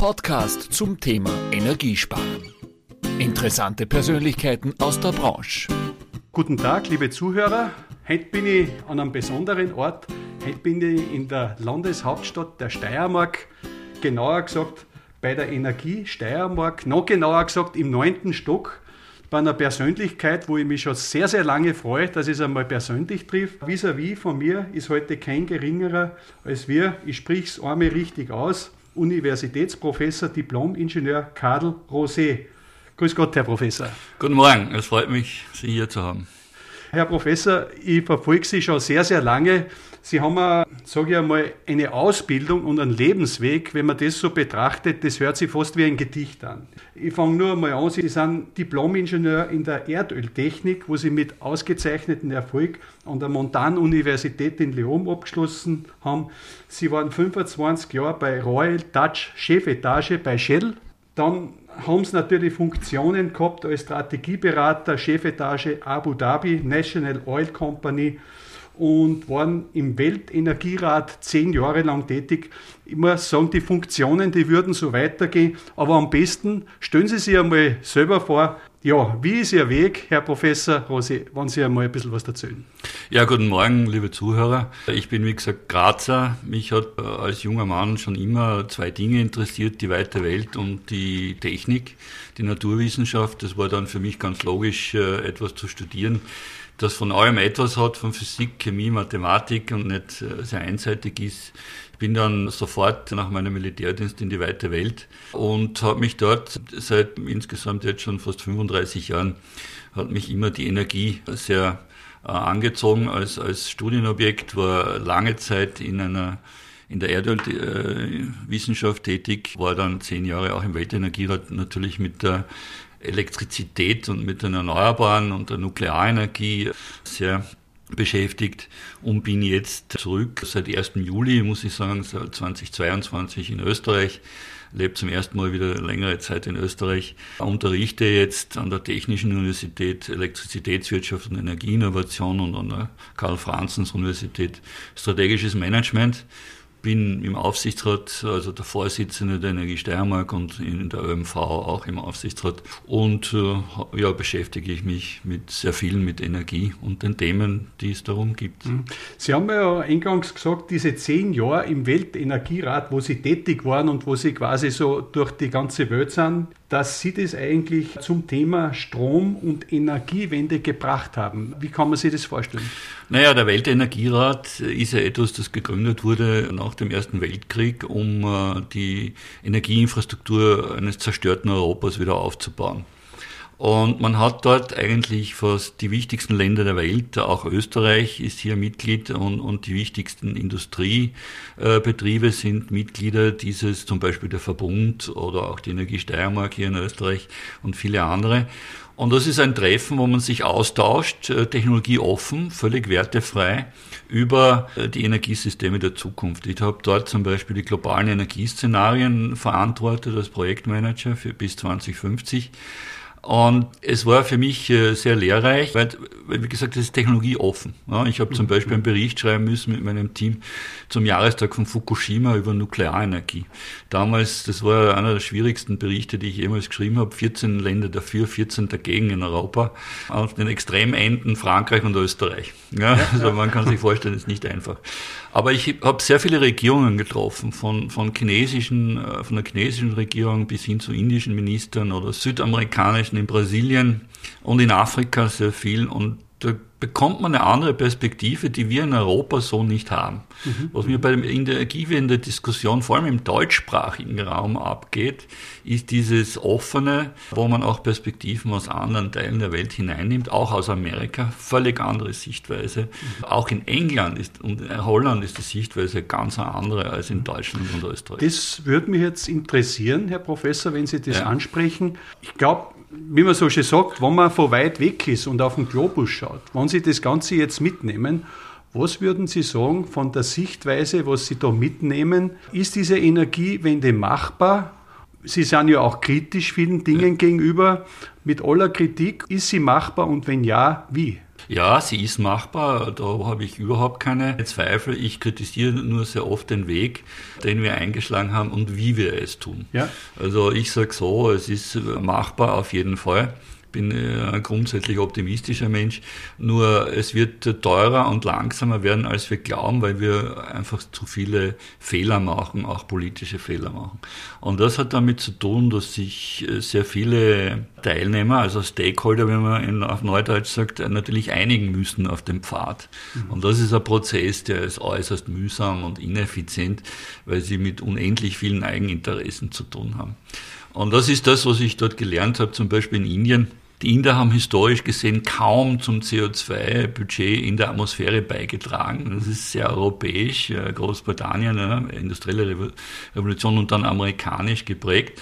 Podcast zum Thema Energiesparen. Interessante Persönlichkeiten aus der Branche. Guten Tag, liebe Zuhörer. Heute bin ich an einem besonderen Ort. Heute bin ich in der Landeshauptstadt der Steiermark. Genauer gesagt bei der Energie Steiermark. Noch genauer gesagt im neunten Stock bei einer Persönlichkeit, wo ich mich schon sehr, sehr lange freue, dass ich es einmal persönlich trifft. Vis-à-vis von mir ist heute kein geringerer als wir, ich spreche es einmal richtig aus, Universitätsprofessor, Diplom-Ingenieur Karl Rosé. Grüß Gott, Herr Professor. Guten Morgen, es freut mich, Sie hier zu haben. Herr Professor, ich verfolge Sie schon sehr, sehr lange. Sie haben, sage ich einmal, eine Ausbildung und einen Lebensweg. Wenn man das so betrachtet, das hört sich fast wie ein Gedicht an. Ich fange nur einmal an. Sie sind Diplom-Ingenieur in der Erdöltechnik, wo Sie mit ausgezeichnetem Erfolg an der Montan-Universität in Leon abgeschlossen haben. Sie waren 25 Jahre bei Royal Dutch Chefetage bei Shell. Dann haben sie natürlich Funktionen gehabt als Strategieberater, Chefetage Abu Dhabi, National Oil Company und waren im Weltenergierat zehn Jahre lang tätig. Muss sagen, die Funktionen, die würden so weitergehen, aber am besten stellen Sie sich einmal selber vor, ja, wie ist Ihr Weg, Herr Professor Rosi, wenn Sie einmal ein bisschen was erzählen? Ja, guten Morgen, liebe Zuhörer. Ich bin, wie gesagt, Grazer. Mich hat äh, als junger Mann schon immer zwei Dinge interessiert, die weite Welt und die Technik, die Naturwissenschaft. Das war dann für mich ganz logisch, äh, etwas zu studieren, das von allem etwas hat, von Physik, Chemie, Mathematik und nicht äh, sehr einseitig ist. Bin dann sofort nach meinem Militärdienst in die weite Welt und habe mich dort seit insgesamt jetzt schon fast 35 Jahren, hat mich immer die Energie sehr äh, angezogen als, als Studienobjekt, war lange Zeit in einer in der Erdölwissenschaft äh, tätig, war dann zehn Jahre auch im Weltenergierat natürlich mit der Elektrizität und mit den Erneuerbaren und der Nuklearenergie sehr beschäftigt und bin jetzt zurück. Seit 1. Juli, muss ich sagen, seit 2022 in Österreich, lebe zum ersten Mal wieder längere Zeit in Österreich, unterrichte jetzt an der Technischen Universität Elektrizitätswirtschaft und Energieinnovation und an der Karl-Franzens-Universität Strategisches Management bin im Aufsichtsrat, also der Vorsitzende der Energie Steiermark und in der ÖMV auch im Aufsichtsrat. Und äh, ja, beschäftige ich mich mit sehr viel mit Energie und den Themen, die es darum gibt. Mhm. Sie haben ja eingangs gesagt, diese zehn Jahre im Weltenergierat, wo Sie tätig waren und wo Sie quasi so durch die ganze Welt sind, dass Sie das eigentlich zum Thema Strom- und Energiewende gebracht haben. Wie kann man sich das vorstellen? Naja, der Weltenergierat ist ja etwas, das gegründet wurde nach dem Ersten Weltkrieg, um äh, die Energieinfrastruktur eines zerstörten Europas wieder aufzubauen. Und man hat dort eigentlich fast die wichtigsten Länder der Welt, auch Österreich ist hier Mitglied und, und die wichtigsten Industriebetriebe sind Mitglieder dieses, zum Beispiel der Verbund oder auch die Energie Steiermark hier in Österreich und viele andere. Und das ist ein Treffen, wo man sich austauscht, äh, technologieoffen, völlig wertefrei über äh, die Energiesysteme der Zukunft. Ich habe dort zum Beispiel die globalen Energieszenarien verantwortet als Projektmanager für bis 2050 und es war für mich äh, sehr lehrreich, weil, wie gesagt, das ist technologieoffen. Ich habe zum Beispiel einen Bericht schreiben müssen mit meinem Team zum Jahrestag von Fukushima über Nuklearenergie. Damals, das war einer der schwierigsten Berichte, die ich jemals geschrieben habe. 14 Länder dafür, 14 dagegen in Europa. Auf den Extremenden Frankreich und Österreich. Ja, also man kann sich vorstellen, es ist nicht einfach. Aber ich habe sehr viele Regierungen getroffen, von, von chinesischen, äh, von der chinesischen Regierung bis hin zu indischen Ministern oder südamerikanischen in Brasilien und in Afrika sehr viel. Und da bekommt man eine andere Perspektive, die wir in Europa so nicht haben. Mhm. Was mir bei der Energiewende-Diskussion, vor allem im deutschsprachigen Raum abgeht, ist dieses offene, wo man auch Perspektiven aus anderen Teilen der Welt hineinnimmt, auch aus Amerika, völlig andere Sichtweise. Mhm. Auch in England ist, und in Holland ist die Sichtweise ganz andere als in Deutschland und Österreich. Das würde mich jetzt interessieren, Herr Professor, wenn Sie das ja. ansprechen. Ich glaube, wie man so schön sagt, wenn man von weit weg ist und auf den Globus schaut, wenn Sie das Ganze jetzt mitnehmen, was würden Sie sagen von der Sichtweise, was Sie da mitnehmen? Ist diese Energiewende machbar? Sie sind ja auch kritisch vielen Dingen ja. gegenüber. Mit aller Kritik, ist sie machbar und wenn ja, wie? Ja, sie ist machbar, da habe ich überhaupt keine Zweifel. Ich kritisiere nur sehr oft den Weg, den wir eingeschlagen haben und wie wir es tun. Ja. Also ich sage so, es ist machbar auf jeden Fall bin äh, ein grundsätzlich optimistischer Mensch. Nur es wird teurer und langsamer werden, als wir glauben, weil wir einfach zu viele Fehler machen, auch politische Fehler machen. Und das hat damit zu tun, dass sich äh, sehr viele Teilnehmer, also Stakeholder, wenn man in, auf Neudeutsch sagt, natürlich einigen müssen auf dem Pfad. Mhm. Und das ist ein Prozess, der ist äußerst mühsam und ineffizient, weil sie mit unendlich vielen Eigeninteressen zu tun haben. Und das ist das, was ich dort gelernt habe, zum Beispiel in Indien. Die Inder haben historisch gesehen kaum zum CO2-Budget in der Atmosphäre beigetragen. Das ist sehr europäisch, äh, Großbritannien, industrielle Revolution und dann amerikanisch geprägt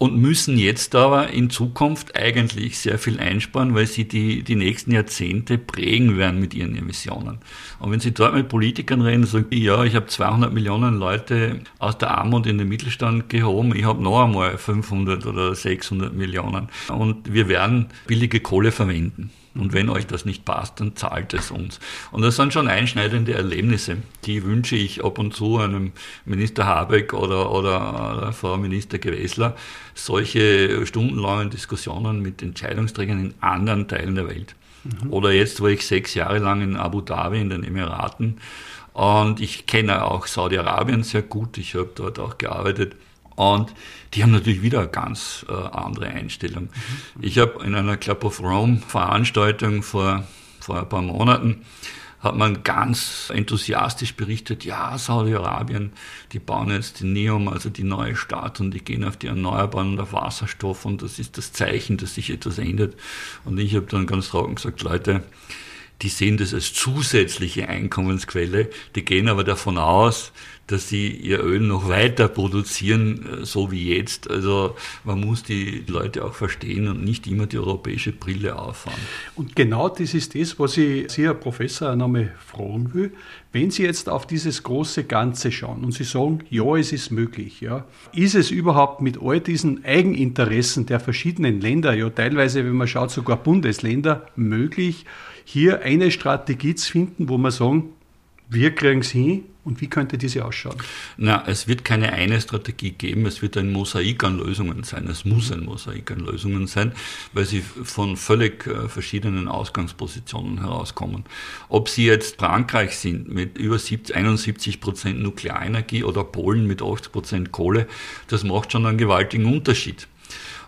und müssen jetzt aber in Zukunft eigentlich sehr viel einsparen, weil sie die, die nächsten Jahrzehnte prägen werden mit ihren Emissionen. Und wenn Sie dort mit Politikern reden, sagen die, ja, ich habe 200 Millionen Leute aus der Armut in den Mittelstand gehoben, ich habe noch einmal 500 oder 600 Millionen und wir werden billige Kohle verwenden. Und wenn euch das nicht passt, dann zahlt es uns. Und das sind schon einschneidende Erlebnisse. Die wünsche ich ab und zu einem Minister Habeck oder, oder, oder Frau Minister Gewessler. Solche stundenlangen Diskussionen mit Entscheidungsträgern in anderen Teilen der Welt. Mhm. Oder jetzt war ich sechs Jahre lang in Abu Dhabi in den Emiraten. Und ich kenne auch Saudi-Arabien sehr gut. Ich habe dort auch gearbeitet. Und die haben natürlich wieder eine ganz äh, andere Einstellung. Mhm. Ich habe in einer Club of Rome Veranstaltung vor, vor ein paar Monaten hat man ganz enthusiastisch berichtet, ja, Saudi-Arabien, die bauen jetzt den NEOM, also die neue Stadt, und die gehen auf die Erneuerbaren und auf Wasserstoff, und das ist das Zeichen, dass sich etwas ändert. Und ich habe dann ganz trocken gesagt, Leute, die sehen das als zusätzliche Einkommensquelle, die gehen aber davon aus, dass sie ihr Öl noch weiter produzieren, äh, so wie jetzt. Also man muss die Leute auch verstehen und nicht immer die europäische Brille auffahren. Und genau das ist das, was ich Sie, Herr Professor, einmal fragen will. Wenn Sie jetzt auf dieses große Ganze schauen und Sie sagen, ja, es ist möglich, ja, ist es überhaupt mit all diesen Eigeninteressen der verschiedenen Länder, ja teilweise, wenn man schaut, sogar Bundesländer, möglich, hier eine Strategie zu finden, wo man sagen, wir kriegen es hin und wie könnte diese ausschauen? Na, es wird keine eine Strategie geben, es wird ein Mosaik an Lösungen sein. Es muss ein Mosaik an Lösungen sein, weil sie von völlig äh, verschiedenen Ausgangspositionen herauskommen. Ob sie jetzt Frankreich sind mit über 70, 71 Prozent Nuklearenergie oder Polen mit 80 Prozent Kohle, das macht schon einen gewaltigen Unterschied.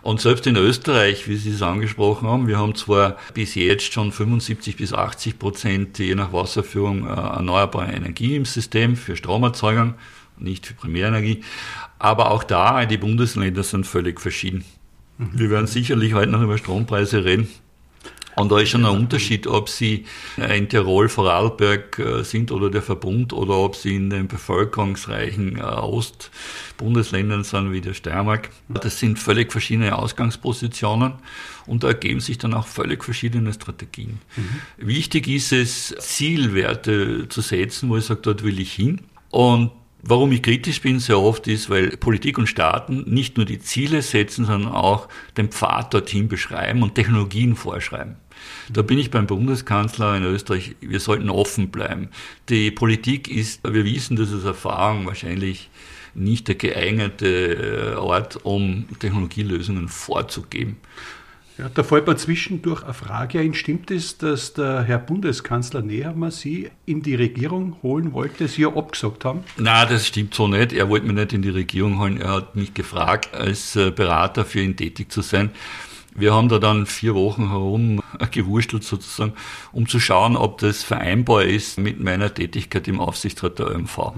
Und selbst in Österreich, wie Sie es angesprochen haben, wir haben zwar bis jetzt schon 75 bis 80 Prozent je nach Wasserführung äh, erneuerbare Energie im System für Stromerzeugung, nicht für Primärenergie, aber auch da, die Bundesländer sind völlig verschieden. Wir werden sicherlich heute noch über Strompreise reden. Und da ist schon ein Unterschied, ob Sie in Tirol, Vorarlberg äh, sind oder der Verbund oder ob Sie in den bevölkerungsreichen äh, Ostbundesländern sind wie der Steiermark. Das sind völlig verschiedene Ausgangspositionen und da ergeben sich dann auch völlig verschiedene Strategien. Mhm. Wichtig ist es, Zielwerte zu setzen, wo ich sage, dort will ich hin. Und Warum ich kritisch bin sehr oft ist, weil Politik und Staaten nicht nur die Ziele setzen, sondern auch den Pfad dorthin beschreiben und Technologien vorschreiben. Da bin ich beim Bundeskanzler in Österreich, wir sollten offen bleiben. Die Politik ist, wir wissen das aus Erfahrung, wahrscheinlich nicht der geeignete äh, Ort, um Technologielösungen vorzugeben. Ja, da fällt mir zwischendurch eine Frage ein. Stimmt es, dass der Herr Bundeskanzler Nehammer Sie in die Regierung holen wollte, Sie ja abgesagt haben? Nein, das stimmt so nicht. Er wollte mich nicht in die Regierung holen. Er hat mich gefragt, als äh, Berater für ihn tätig zu sein. Wir haben da dann vier Wochen herum gewurstelt sozusagen, um zu schauen, ob das vereinbar ist mit meiner Tätigkeit im Aufsichtsrat der ÖMV.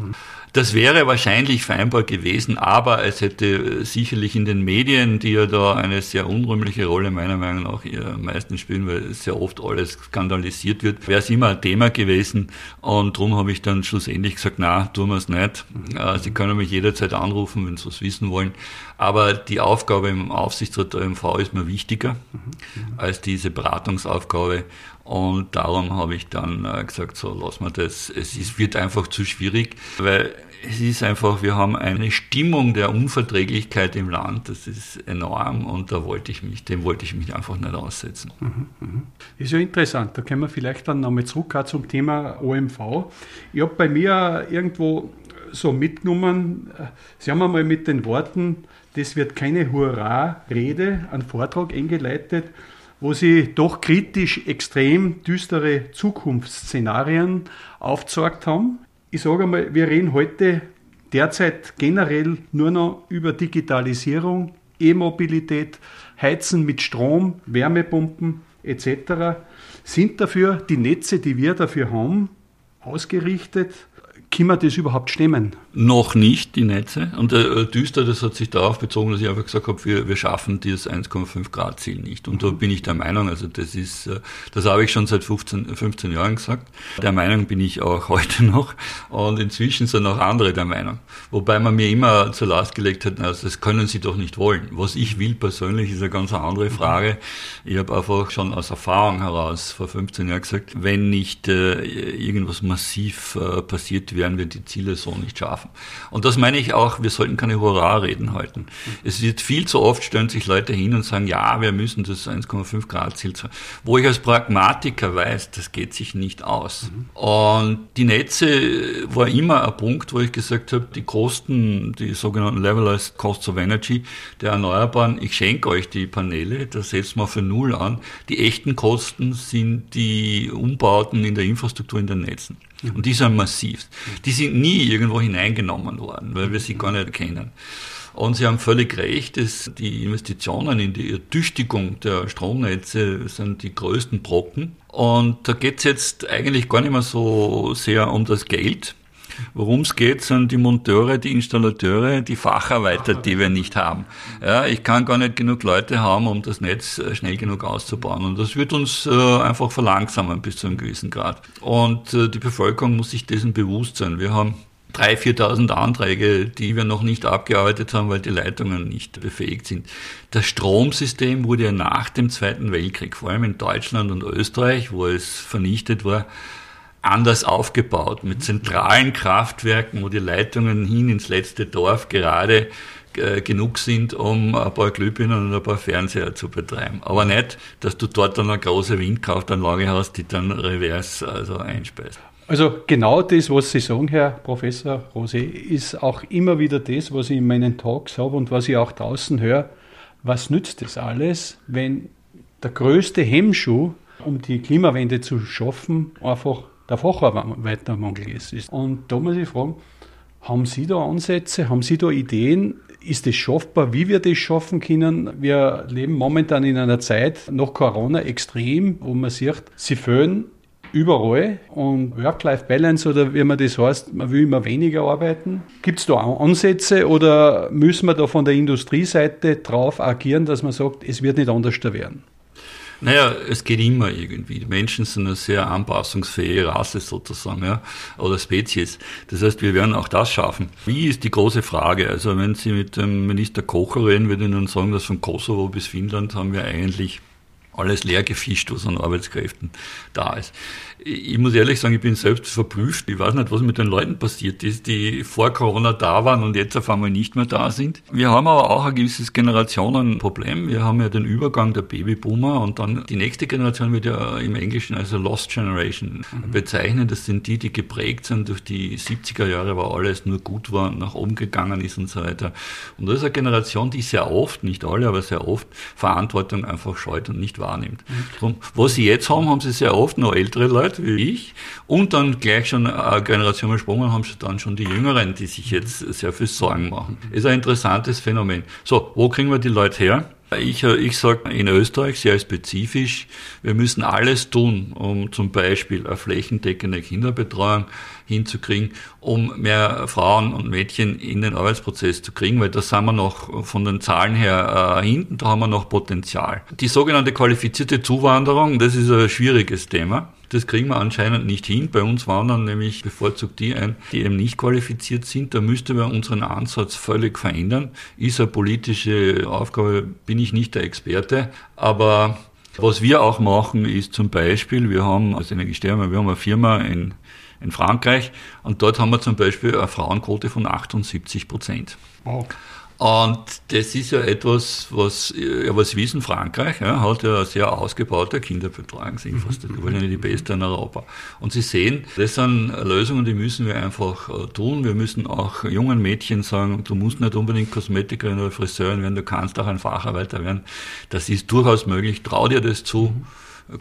Das wäre wahrscheinlich vereinbar gewesen, aber es hätte sicherlich in den Medien, die ja da eine sehr unrühmliche Rolle meiner Meinung nach am meisten spielen, weil sehr oft alles skandalisiert wird, wäre es immer ein Thema gewesen. Und darum habe ich dann schlussendlich gesagt, na, tun wir es nicht. Mhm. Sie können mich jederzeit anrufen, wenn Sie was wissen wollen. Aber die Aufgabe im Aufsichtsrat der ÖMV ist mir wichtig wichtiger mhm. als diese Beratungsaufgabe. Und darum habe ich dann äh, gesagt, so lass mal das. Es ist, wird einfach zu schwierig, weil es ist einfach, wir haben eine Stimmung der Unverträglichkeit im Land, das ist enorm und da wollte ich mich, dem wollte ich mich einfach nicht aussetzen. Mhm, mhm. Ist ja interessant, da können wir vielleicht dann nochmal zurück zum Thema OMV. Ich habe bei mir irgendwo so mitgenommen, Sie haben einmal mit den Worten, das wird keine Hurra-Rede, einen Vortrag eingeleitet, wo Sie doch kritisch extrem düstere Zukunftsszenarien aufgezeigt haben. Ich sage einmal, wir reden heute derzeit generell nur noch über Digitalisierung, E-Mobilität, Heizen mit Strom, Wärmepumpen etc. Sind dafür die Netze, die wir dafür haben, ausgerichtet? Können wir das überhaupt stemmen? Noch nicht, die Netze. Und äh, düster, das hat sich darauf bezogen, dass ich einfach gesagt habe, wir, wir schaffen dieses 1,5 Grad Ziel nicht. Und da bin ich der Meinung, also das ist, äh, das habe ich schon seit 15, 15 Jahren gesagt. Der Meinung bin ich auch heute noch. Und inzwischen sind auch andere der Meinung. Wobei man mir immer zur Last gelegt hat, also das können sie doch nicht wollen. Was ich will persönlich ist eine ganz andere Frage. Ich habe einfach schon aus Erfahrung heraus vor 15 Jahren gesagt, wenn nicht äh, irgendwas massiv äh, passiert, werden wir die Ziele so nicht schaffen schaffen. Und das meine ich auch, wir sollten keine Hurra-Reden halten. Es wird viel zu oft, stellen sich Leute hin und sagen, ja, wir müssen das 1,5 Grad Ziel, wo ich als Pragmatiker weiß, das geht sich nicht aus. Mhm. Und die Netze war immer ein Punkt, wo ich gesagt habe, die Kosten, die sogenannten Levelized Costs of Energy der Erneuerbaren, ich schenke euch die Paneele, das setzt man für Null an. Die echten Kosten sind die Umbauten in der Infrastruktur in den Netzen. Und die sind massiv. Die sind nie irgendwo hineingenommen worden, weil wir sie gar nicht kennen. Und Sie haben völlig recht, dass die Investitionen in die Ertüchtigung der Stromnetze sind die größten Brocken. Und da geht es jetzt eigentlich gar nicht mehr so sehr um das Geld, Worum es geht, sind die Monteure, die Installateure, die Facharbeiter, die wir nicht haben. Ja, ich kann gar nicht genug Leute haben, um das Netz äh, schnell genug auszubauen. Und das wird uns äh, einfach verlangsamen bis zu einem gewissen Grad. Und äh, die Bevölkerung muss sich dessen bewusst sein. Wir haben 3.000, 4.000 Anträge, die wir noch nicht abgearbeitet haben, weil die Leitungen nicht befähigt sind. Das Stromsystem wurde ja nach dem Zweiten Weltkrieg, vor allem in Deutschland und Österreich, wo es vernichtet war, anders aufgebaut, mit zentralen Kraftwerken, wo die Leitungen hin ins letzte Dorf gerade äh, genug sind, um ein paar Glühbirnen und ein paar Fernseher zu betreiben. Aber nicht, dass du dort dann eine große Windkraftanlage hast, die dann revers also einspeist. Also genau das, was Sie sagen, Herr Professor Rosé, ist auch immer wieder das, was ich in meinen Talks habe und was ich auch draußen höre. Was nützt das alles, wenn der größte Hemmschuh, um die Klimawende zu schaffen, einfach der Facharbeitermangel ist. Und da muss ich fragen, haben Sie da Ansätze, haben Sie da Ideen? Ist es schaffbar, wie wir das schaffen können? Wir leben momentan in einer Zeit nach Corona extrem, wo man sieht, sie fehlen überall und Work-Life-Balance oder wie man das heißt, man will immer weniger arbeiten. Gibt es da Ansätze oder müssen wir da von der Industrieseite drauf agieren, dass man sagt, es wird nicht anders werden? Naja, es geht immer irgendwie. Menschen sind eine sehr anpassungsfähige Rasse sozusagen, ja, oder Spezies. Das heißt, wir werden auch das schaffen. Wie ist die große Frage? Also wenn Sie mit dem Minister Kocher reden, würde ich Ihnen sagen, dass von Kosovo bis Finnland haben wir eigentlich alles leer gefischt, was an Arbeitskräften da ist ich muss ehrlich sagen, ich bin selbst verblüfft. Ich weiß nicht, was mit den Leuten passiert ist, die vor Corona da waren und jetzt auf einmal nicht mehr da sind. Wir haben aber auch ein gewisses Generationenproblem. Wir haben ja den Übergang der Babyboomer und dann die nächste Generation wird ja im Englischen als Lost Generation mhm. bezeichnet. Das sind die, die geprägt sind durch die 70er Jahre, wo alles nur gut war und nach oben gegangen ist und so weiter. Und das ist eine Generation, die sehr oft, nicht alle, aber sehr oft Verantwortung einfach scheut und nicht wahrnimmt. Mhm. was sie jetzt haben, haben sie sehr oft noch ältere Leute, wie ich und dann gleich schon eine Generation gesprungen haben sie dann schon die Jüngeren, die sich jetzt sehr viel Sorgen machen. Ist ein interessantes Phänomen. So, wo kriegen wir die Leute her? Ich, ich sage in Österreich sehr spezifisch, wir müssen alles tun, um zum Beispiel eine flächendeckende Kinderbetreuung hinzukriegen, um mehr Frauen und Mädchen in den Arbeitsprozess zu kriegen, weil da sind wir noch von den Zahlen her äh, hinten, da haben wir noch Potenzial. Die sogenannte qualifizierte Zuwanderung, das ist ein schwieriges Thema. Das kriegen wir anscheinend nicht hin. Bei uns wandern nämlich bevorzugt die ein, die eben nicht qualifiziert sind. Da müsste man unseren Ansatz völlig verändern. Ist eine politische Aufgabe, bin ich nicht der Experte. Aber was wir auch machen, ist zum Beispiel, wir haben als Energiesterne, wir haben eine Firma in, in Frankreich und dort haben wir zum Beispiel eine Frauenquote von 78 Prozent. Wow. Und das ist ja etwas, was, ja, was wissen Frankreich, ja, hat ja eine sehr ausgebaute Kinderbetreuungsinfrastruktur, mhm. die beste in Europa. Und Sie sehen, das sind Lösungen, die müssen wir einfach äh, tun. Wir müssen auch jungen Mädchen sagen, du musst nicht unbedingt Kosmetikerin oder Friseurin werden, du kannst auch ein Facharbeiter werden. Das ist durchaus möglich. Trau dir das zu. Mhm.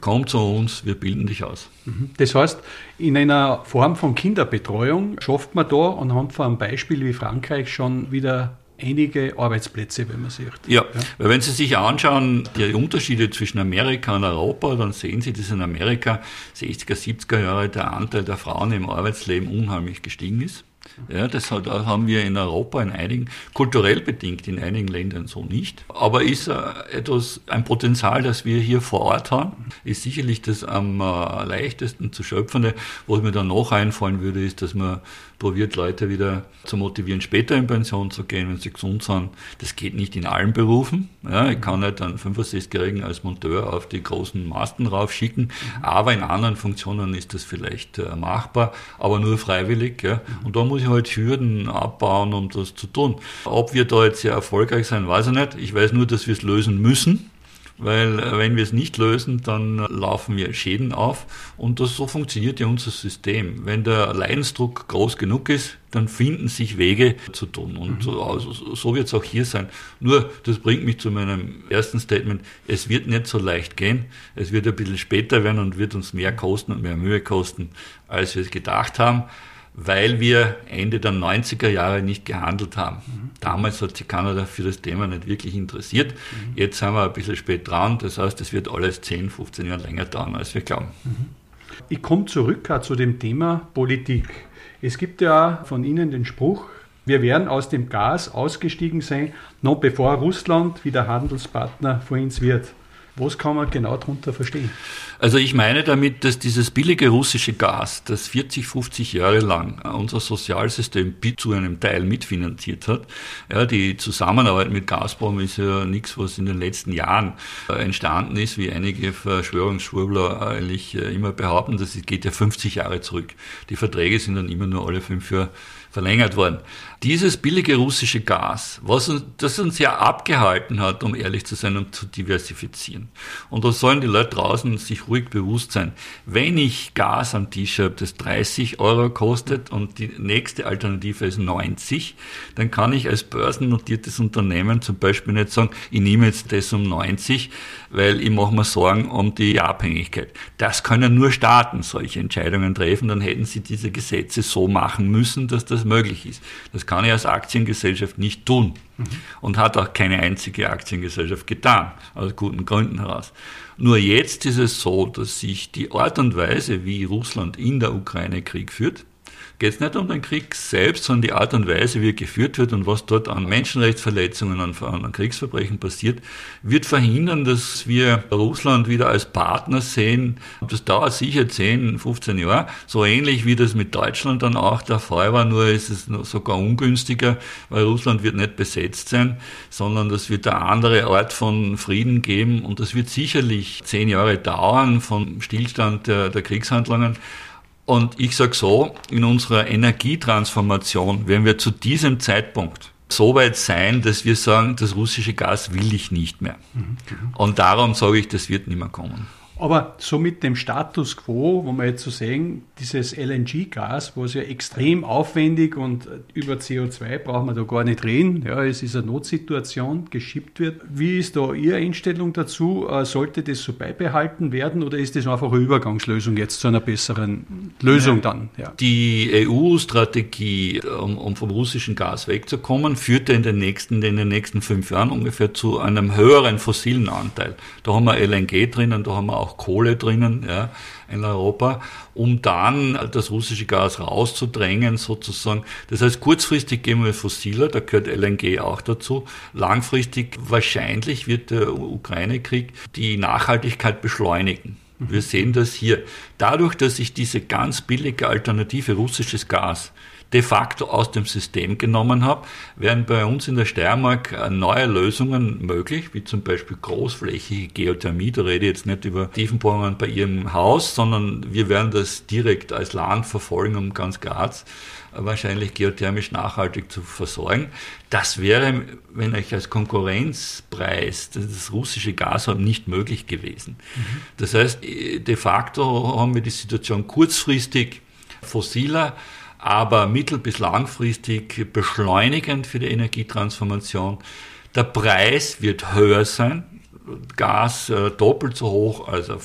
Komm zu uns, wir bilden dich aus. Mhm. Das heißt, in einer Form von Kinderbetreuung schafft man da anhand von einem Beispiel wie Frankreich schon wieder einige Arbeitsplätze, wenn man sieht. Ja, ja, weil wenn Sie sich anschauen, die Unterschiede zwischen Amerika und Europa, dann sehen Sie, dass in Amerika 60er, 70er Jahre der Anteil der Frauen im Arbeitsleben unheimlich gestiegen ist. Ja, das haben wir in Europa in einigen, kulturell bedingt in einigen Ländern so nicht. Aber ist äh, etwas, ein Potenzial, das wir hier vor Ort haben, ist sicherlich das am äh, leichtesten zu schöpfende. Was mir dann noch einfallen würde, ist, dass man probiert, Leute wieder zu motivieren, später in Pension zu gehen, wenn sie gesund sind. Das geht nicht in allen Berufen. Ja, ich kann nicht einen 65-Jährigen als Monteur auf die großen Masten raufschicken, aber in anderen Funktionen ist das vielleicht äh, machbar, aber nur freiwillig. Ja. Und da muss ich halt Hürden abbauen, um das zu tun. Ob wir da jetzt sehr erfolgreich sein, weiß ich nicht. Ich weiß nur, dass wir es lösen müssen weil äh, wenn wir es nicht lösen, dann laufen wir Schäden auf und das, so funktioniert ja unser System. Wenn der Leidensdruck groß genug ist, dann finden sich Wege zu tun und so, also, so wird es auch hier sein. Nur, das bringt mich zu meinem ersten Statement, es wird nicht so leicht gehen, es wird ein bisschen später werden und wird uns mehr kosten und mehr Mühe kosten, als wir es gedacht haben weil wir Ende der 90er Jahre nicht gehandelt haben. Mhm. Damals hat sich Kanada für das Thema nicht wirklich interessiert. Mhm. Jetzt sind wir ein bisschen spät dran. Das heißt, es wird alles 10, 15 Jahre länger dauern, als wir glauben. Mhm. Ich komme zurück zu dem Thema Politik. Es gibt ja von Ihnen den Spruch, wir werden aus dem Gas ausgestiegen sein, noch bevor Russland wieder Handelspartner für uns wird. Was kann man genau darunter verstehen? Also ich meine damit, dass dieses billige russische Gas, das 40, 50 Jahre lang unser Sozialsystem zu einem Teil mitfinanziert hat, ja, die Zusammenarbeit mit Gazprom ist ja nichts, was in den letzten Jahren äh, entstanden ist, wie einige Verschwörungsschwurbler eigentlich äh, immer behaupten, das geht ja 50 Jahre zurück. Die Verträge sind dann immer nur alle fünf Jahre verlängert worden. Dieses billige russische Gas, was uns, das uns ja abgehalten hat, um ehrlich zu sein, um zu diversifizieren. Und da sollen die Leute draußen sich ruhig bewusst sein. Wenn ich Gas am Tisch habe, das 30 Euro kostet und die nächste Alternative ist 90, dann kann ich als börsennotiertes Unternehmen zum Beispiel nicht sagen, ich nehme jetzt das um 90, weil ich mache mir Sorgen um die Abhängigkeit. Das können nur Staaten solche Entscheidungen treffen, dann hätten sie diese Gesetze so machen müssen, dass das möglich ist. Das kann ich als Aktiengesellschaft nicht tun mhm. und hat auch keine einzige Aktiengesellschaft getan, aus guten Gründen heraus. Nur jetzt ist es so, dass sich die Art und Weise, wie Russland in der Ukraine Krieg führt, geht es nicht um den Krieg selbst, sondern die Art und Weise, wie er geführt wird und was dort an Menschenrechtsverletzungen, an, an Kriegsverbrechen passiert, wird verhindern, dass wir Russland wieder als Partner sehen. Das dauert sicher 10, 15 Jahre, so ähnlich wie das mit Deutschland dann auch der Fall war, nur ist es sogar ungünstiger, weil Russland wird nicht besetzt sein, sondern das wird eine andere Art von Frieden geben und das wird sicherlich zehn Jahre dauern vom Stillstand der, der Kriegshandlungen. Und ich sage so, in unserer Energietransformation werden wir zu diesem Zeitpunkt so weit sein, dass wir sagen, das russische Gas will ich nicht mehr. Mhm. Und darum sage ich, das wird nicht mehr kommen. Aber so mit dem Status quo, wo wir jetzt so sehen, dieses LNG-Gas, was ja extrem aufwendig und über CO2 brauchen wir da gar nicht reden. Ja, es ist eine Notsituation, geschippt wird. Wie ist da Ihre Einstellung dazu? Äh, sollte das so beibehalten werden oder ist das einfach eine Übergangslösung jetzt zu einer besseren Lösung dann? Ja. Die EU-Strategie, um, um, vom russischen Gas wegzukommen, führte in den nächsten, in den nächsten fünf Jahren ungefähr zu einem höheren fossilen Anteil. Da haben wir LNG drinnen, da haben wir auch Kohle drinnen ja, in Europa, um dann das russische Gas rauszudrängen sozusagen. Das heißt, kurzfristig gehen wir fossiler, da gehört LNG auch dazu. Langfristig wahrscheinlich wird der Ukraine-Krieg die Nachhaltigkeit beschleunigen. Wir sehen das hier. Dadurch, dass ich diese ganz billige Alternative russisches Gas de facto aus dem System genommen habe, werden bei uns in der Steiermark äh, neue Lösungen möglich, wie zum Beispiel großflächige Geothermie. Da rede ich jetzt nicht über Tiefenbohrungen bei Ihrem Haus, sondern wir werden das direkt als Land verfolgen um ganz Graz äh, wahrscheinlich geothermisch nachhaltig zu versorgen. Das wäre, wenn ich als Konkurrenzpreis das russische Gas habe, nicht möglich gewesen. Mhm. Das heißt, de facto haben wir die Situation kurzfristig fossiler aber mittel- bis langfristig beschleunigend für die Energietransformation. Der Preis wird höher sein, Gas äh, doppelt so hoch, als er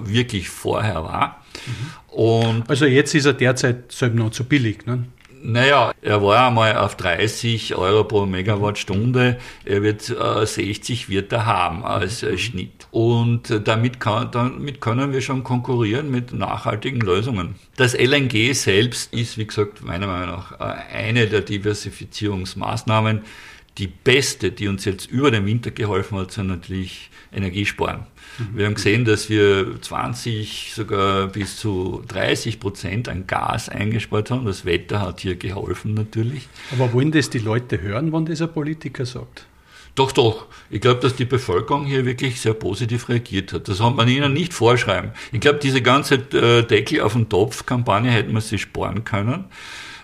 wirklich vorher war. Mhm. Und also jetzt ist er derzeit selbst noch zu billig. Ne? Naja, er war einmal auf 30 Euro pro Megawattstunde. Er wird äh, 60 wird er haben als äh, Schnitt. Und äh, damit, kann, damit können wir schon konkurrieren mit nachhaltigen Lösungen. Das LNG selbst ist, wie gesagt, meiner Meinung nach äh, eine der Diversifizierungsmaßnahmen. Die beste, die uns jetzt über den Winter geholfen hat, sind natürlich Energiesparen. Wir haben gesehen, dass wir 20, sogar bis zu 30 Prozent an Gas eingespart haben. Das Wetter hat hier geholfen natürlich. Aber wollen das die Leute hören, wann dieser Politiker sagt? Doch, doch. Ich glaube, dass die Bevölkerung hier wirklich sehr positiv reagiert hat. Das hat man ihnen nicht vorschreiben. Ich glaube, diese ganze äh, Deckel auf den Topf-Kampagne hätten wir sich sparen können.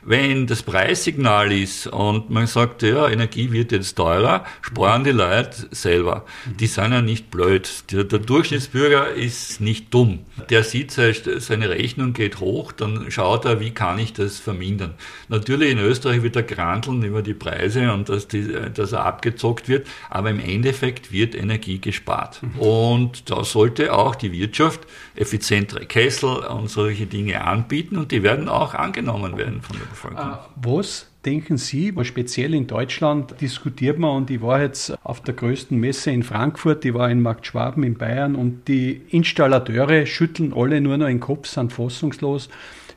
Wenn das Preissignal ist und man sagt, ja, Energie wird jetzt teurer, sparen die Leute selber. Die sind ja nicht blöd. Der, der Durchschnittsbürger ist nicht dumm. Der sieht, seine Rechnung geht hoch, dann schaut er, wie kann ich das vermindern. Natürlich in Österreich wird er granteln über die Preise und dass, die, dass er abgezockt wird, aber im Endeffekt wird Energie gespart. Und da sollte auch die Wirtschaft effizientere Kessel und solche Dinge anbieten und die werden auch angenommen werden von der Bevölkerung. Äh, was denken Sie, speziell in Deutschland diskutiert man und ich war jetzt auf der größten Messe in Frankfurt, die war in Markt Schwaben in Bayern und die Installateure schütteln alle nur noch den Kopf, sind fassungslos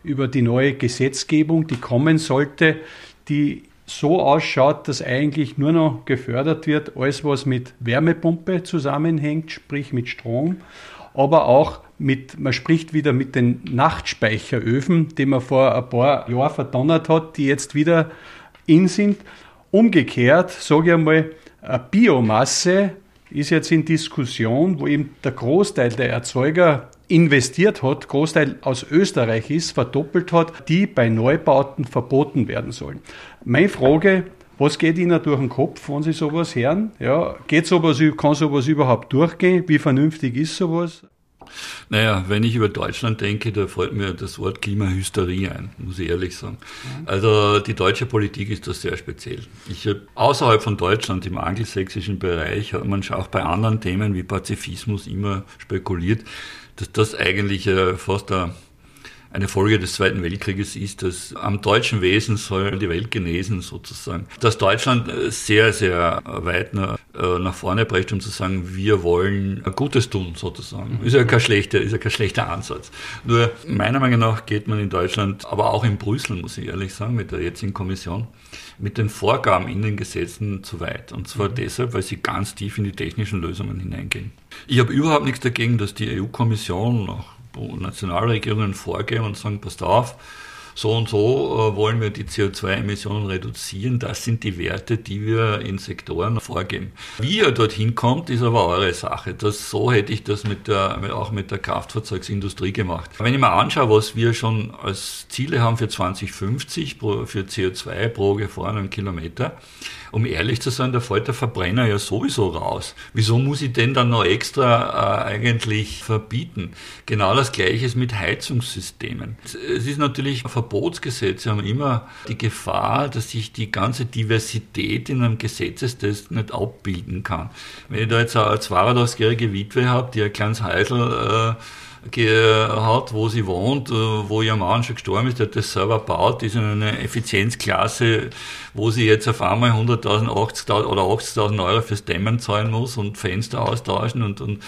über die neue Gesetzgebung, die kommen sollte, die so ausschaut, dass eigentlich nur noch gefördert wird, alles was mit Wärmepumpe zusammenhängt, sprich mit Strom, aber auch mit, man spricht wieder mit den Nachtspeicheröfen, die man vor ein paar Jahren verdonnert hat, die jetzt wieder in sind. Umgekehrt, sage ich einmal, Biomasse ist jetzt in Diskussion, wo eben der Großteil der Erzeuger investiert hat, Großteil aus Österreich ist, verdoppelt hat, die bei Neubauten verboten werden sollen. Meine Frage, was geht Ihnen durch den Kopf, wenn Sie sowas hören? Ja, geht sowas, kann sowas überhaupt durchgehen? Wie vernünftig ist sowas? Naja, wenn ich über Deutschland denke, da fällt mir das Wort Klimahysterie ein, muss ich ehrlich sagen. Also die deutsche Politik ist das sehr speziell. Ich außerhalb von Deutschland im angelsächsischen Bereich hat man auch bei anderen Themen wie Pazifismus immer spekuliert, dass das eigentlich fast ein eine Folge des Zweiten Weltkrieges ist, dass am deutschen Wesen soll die Welt genesen sozusagen. Dass Deutschland äh, sehr, sehr weit nach, äh, nach vorne brecht, um zu sagen, wir wollen Gutes tun sozusagen. Ist ja kein schlechter, ist ja kein schlechter Ansatz. Nur meiner Meinung nach geht man in Deutschland, aber auch in Brüssel, muss ich ehrlich sagen, mit der jetzigen Kommission, mit den Vorgaben in den Gesetzen zu weit. Und zwar mhm. deshalb, weil sie ganz tief in die technischen Lösungen hineingehen. Ich habe überhaupt nichts dagegen, dass die EU-Kommission auch Nationalregierungen vorgehen und sagen, passt auf, so und so äh, wollen wir die CO2-Emissionen reduzieren. Das sind die Werte, die wir in Sektoren vorgeben. Wie ihr dorthin kommt, ist aber eure Sache. Das, so hätte ich das mit der, auch mit der Kraftfahrzeugsindustrie gemacht. Wenn ich mir anschaue, was wir schon als Ziele haben für 2050 für CO2 pro gefahrenen Kilometer, um ehrlich zu sein, da fällt der Verbrenner ja sowieso raus. Wieso muss ich den dann noch extra äh, eigentlich verbieten? Genau das Gleiche ist mit Heizungssystemen. Es ist natürlich, Verbotsgesetze haben immer die Gefahr, dass sich die ganze Diversität in einem Gesetzestest nicht abbilden kann. Wenn ich da jetzt eine 82-jährige Witwe habe, die ein kleines Heisel äh, hat, wo sie wohnt, äh, wo ihr Mann schon gestorben ist, der das selber baut, ist in einer Effizienzklasse, wo sie jetzt auf einmal 100.000, 80.000 oder 80.000 Euro fürs Dämmen zahlen muss und Fenster austauschen und, und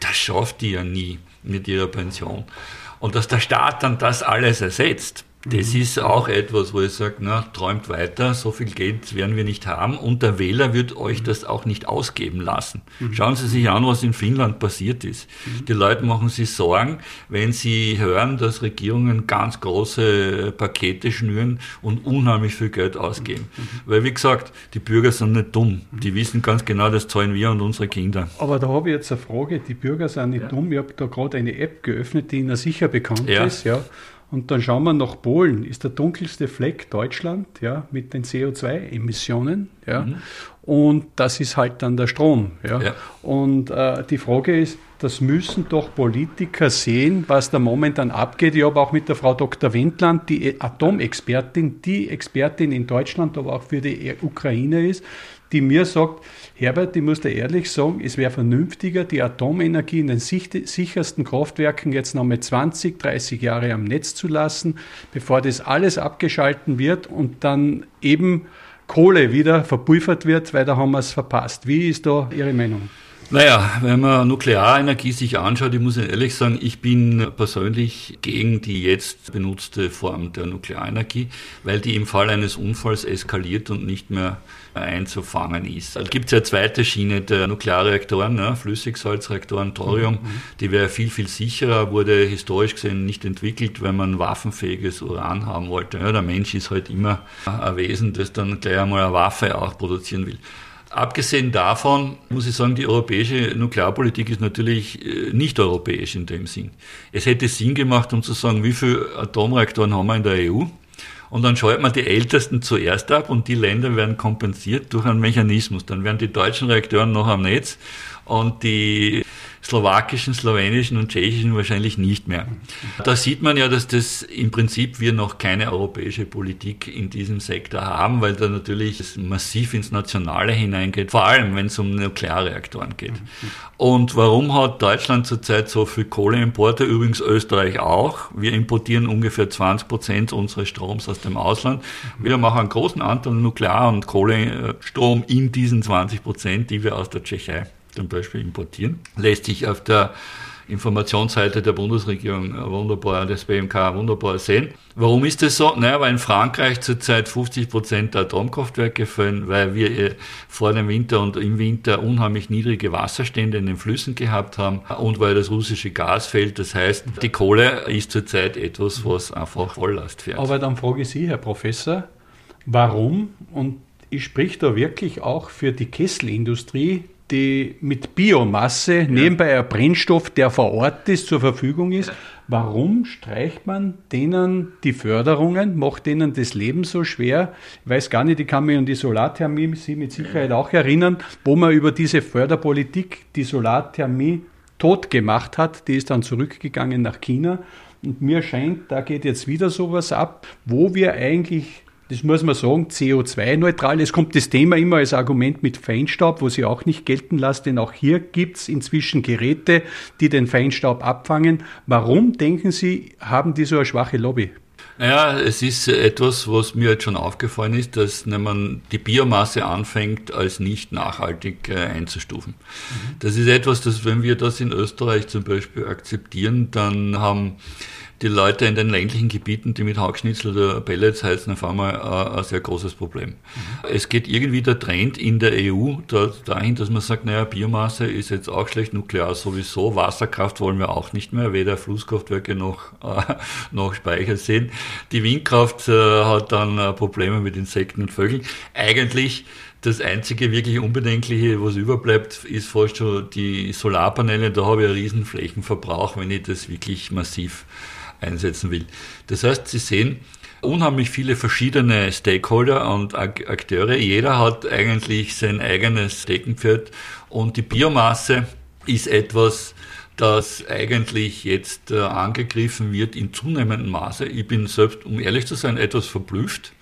das schafft die ja nie mit ihrer Pension. Und dass der Staat dann das alles ersetzt, Das mhm. ist auch etwas, wo ich sage, na, träumt weiter, so viel Geld werden wir nicht haben und der Wähler wird euch das auch nicht ausgeben lassen. Mhm. Schauen Sie sich an, was in Finnland passiert ist. Mhm. Die Leute machen sich Sorgen, wenn sie hören, dass Regierungen ganz große Pakete schnüren und unheimlich viel Geld ausgeben. Mhm. Weil, wie gesagt, die Bürger sind nicht dumm. Die wissen ganz genau, das zahlen wir und unsere Kinder. Aber da habe ich jetzt eine Frage. Die Bürger sind nicht ja. dumm. Ich habe da gerade eine App geöffnet, die Ihnen sicher bekannt ja. ist. Ja. Und dann schauen wir nach Polen, ist der dunkelste Fleck Deutschland, ja, mit den CO2-Emissionen, ja. Mhm. Und das ist halt dann der Strom, ja. ja. Und äh, die Frage ist, das müssen doch Politiker sehen, was da momentan abgeht. Ich habe auch mit der Frau Dr. Wendland, die Atomexpertin, die Expertin in Deutschland, aber auch für die Ukraine ist, die mir sagt, Herbert, ich muss dir ehrlich sagen, es wäre vernünftiger, die Atomenergie in den sichersten Kraftwerken jetzt noch mal 20, 30 Jahre am Netz zu lassen, bevor das alles abgeschalten wird und dann eben Kohle wieder verpulvert wird, weil da haben wir es verpasst. Wie ist da Ihre Meinung? Naja, wenn man Nuklearenergie sich anschaut, ich muss ehrlich sagen, ich bin persönlich gegen die jetzt benutzte Form der Nuklearenergie, weil die im Fall eines Unfalls eskaliert und nicht mehr einzufangen ist. Es gibt ja eine zweite Schiene der Nuklearreaktoren, ne? Flüssigsalzreaktoren, Thorium, mhm. die wäre viel, viel sicherer, wurde historisch gesehen nicht entwickelt, weil man waffenfähiges Uran haben wollte. Ja, der Mensch ist halt immer ein Wesen, das dann gleich einmal eine Waffe auch produzieren will. Abgesehen davon muss ich sagen, die europäische Nuklearpolitik ist natürlich äh, nicht europäisch in dem Sinn. Es hätte Sinn gemacht, um zu sagen, wie viele Atomreaktoren haben wir in der EU? Und dann schaltet man die ältesten zuerst ab und die Länder werden kompensiert durch einen Mechanismus. Dann werden die deutschen Reaktoren noch am Netz und die slowakischen, slowenischen und tschechischen wahrscheinlich nicht mehr. Da sieht man ja, dass das im Prinzip wir noch keine europäische Politik in diesem Sektor haben, weil da natürlich massiv ins Nationale hineingeht, vor allem wenn es um Nuklearreaktoren geht. Und warum hat Deutschland zurzeit so viel Kohleimporte? Übrigens Österreich auch. Wir importieren ungefähr 20 Prozent unseres Stroms aus dem Ausland. Wir machen einen großen Anteil Nuklear- und Kohlestrom in diesen 20 Prozent, die wir aus der Tschechei zum Beispiel importieren. Lässt sich auf der Informationsseite der Bundesregierung wunderbar, des BMK wunderbar sehen. Warum ist das so? Naja, weil in Frankreich zurzeit 50 Prozent der Atomkraftwerke fallen, weil wir äh, vor dem Winter und im Winter unheimlich niedrige Wasserstände in den Flüssen gehabt haben und weil das russische Gas fällt. Das heißt, die Kohle ist zurzeit etwas, was einfach Volllast fährt. Aber dann frage ich Sie, Herr Professor, warum? Und ich spreche da wirklich auch für die Kesselindustrie, die mit Biomasse ja. nebenbei ein Brennstoff, der vor Ort ist, zur Verfügung ist. Warum streicht man denen die Förderungen, macht denen das Leben so schwer? Ich weiß gar nicht, ich kann mich an die Solarthermie Sie mit Sicherheit auch erinnern, wo man über diese Förderpolitik die Solarthermie tot gemacht hat. Die ist dann zurückgegangen nach China. Und mir scheint, da geht jetzt wieder sowas ab, wo wir eigentlich das muss man sagen, CO2-neutral. Es kommt das Thema immer als Argument mit Feinstaub, wo sie auch nicht gelten lassen, denn auch hier gibt es inzwischen Geräte, die den Feinstaub abfangen. Warum, denken Sie, haben die so eine schwache Lobby? Naja, es ist etwas, was mir jetzt schon aufgefallen ist, dass wenn man die Biomasse anfängt, als nicht nachhaltig äh, einzustufen. Mhm. Das ist etwas, das, wenn wir das in Österreich zum Beispiel akzeptieren, dann haben die Leute in den ländlichen Gebieten, die mit Hackschnitzel oder Pellets heizen, auf einmal ein sehr großes Problem. Mhm. Es geht irgendwie der Trend in der EU dahin, dass man sagt, naja, Biomasse ist jetzt auch schlecht, Nuklear sowieso, Wasserkraft wollen wir auch nicht mehr, weder Flusskraftwerke noch, äh, noch Speicher sehen. Die Windkraft äh, hat dann äh, Probleme mit Insekten und Vögeln. Eigentlich das einzige wirklich Unbedenkliche, was überbleibt, ist fast schon die Solarpaneele. Da habe ich einen riesen Flächenverbrauch, wenn ich das wirklich massiv einsetzen will. Das heißt, Sie sehen unheimlich viele verschiedene Stakeholder und Akteure. Jeder hat eigentlich sein eigenes Steckenpferd und die Biomasse ist etwas, das eigentlich jetzt äh, angegriffen wird in zunehmendem Maße. Ich bin selbst, um ehrlich zu sein, etwas verblüfft,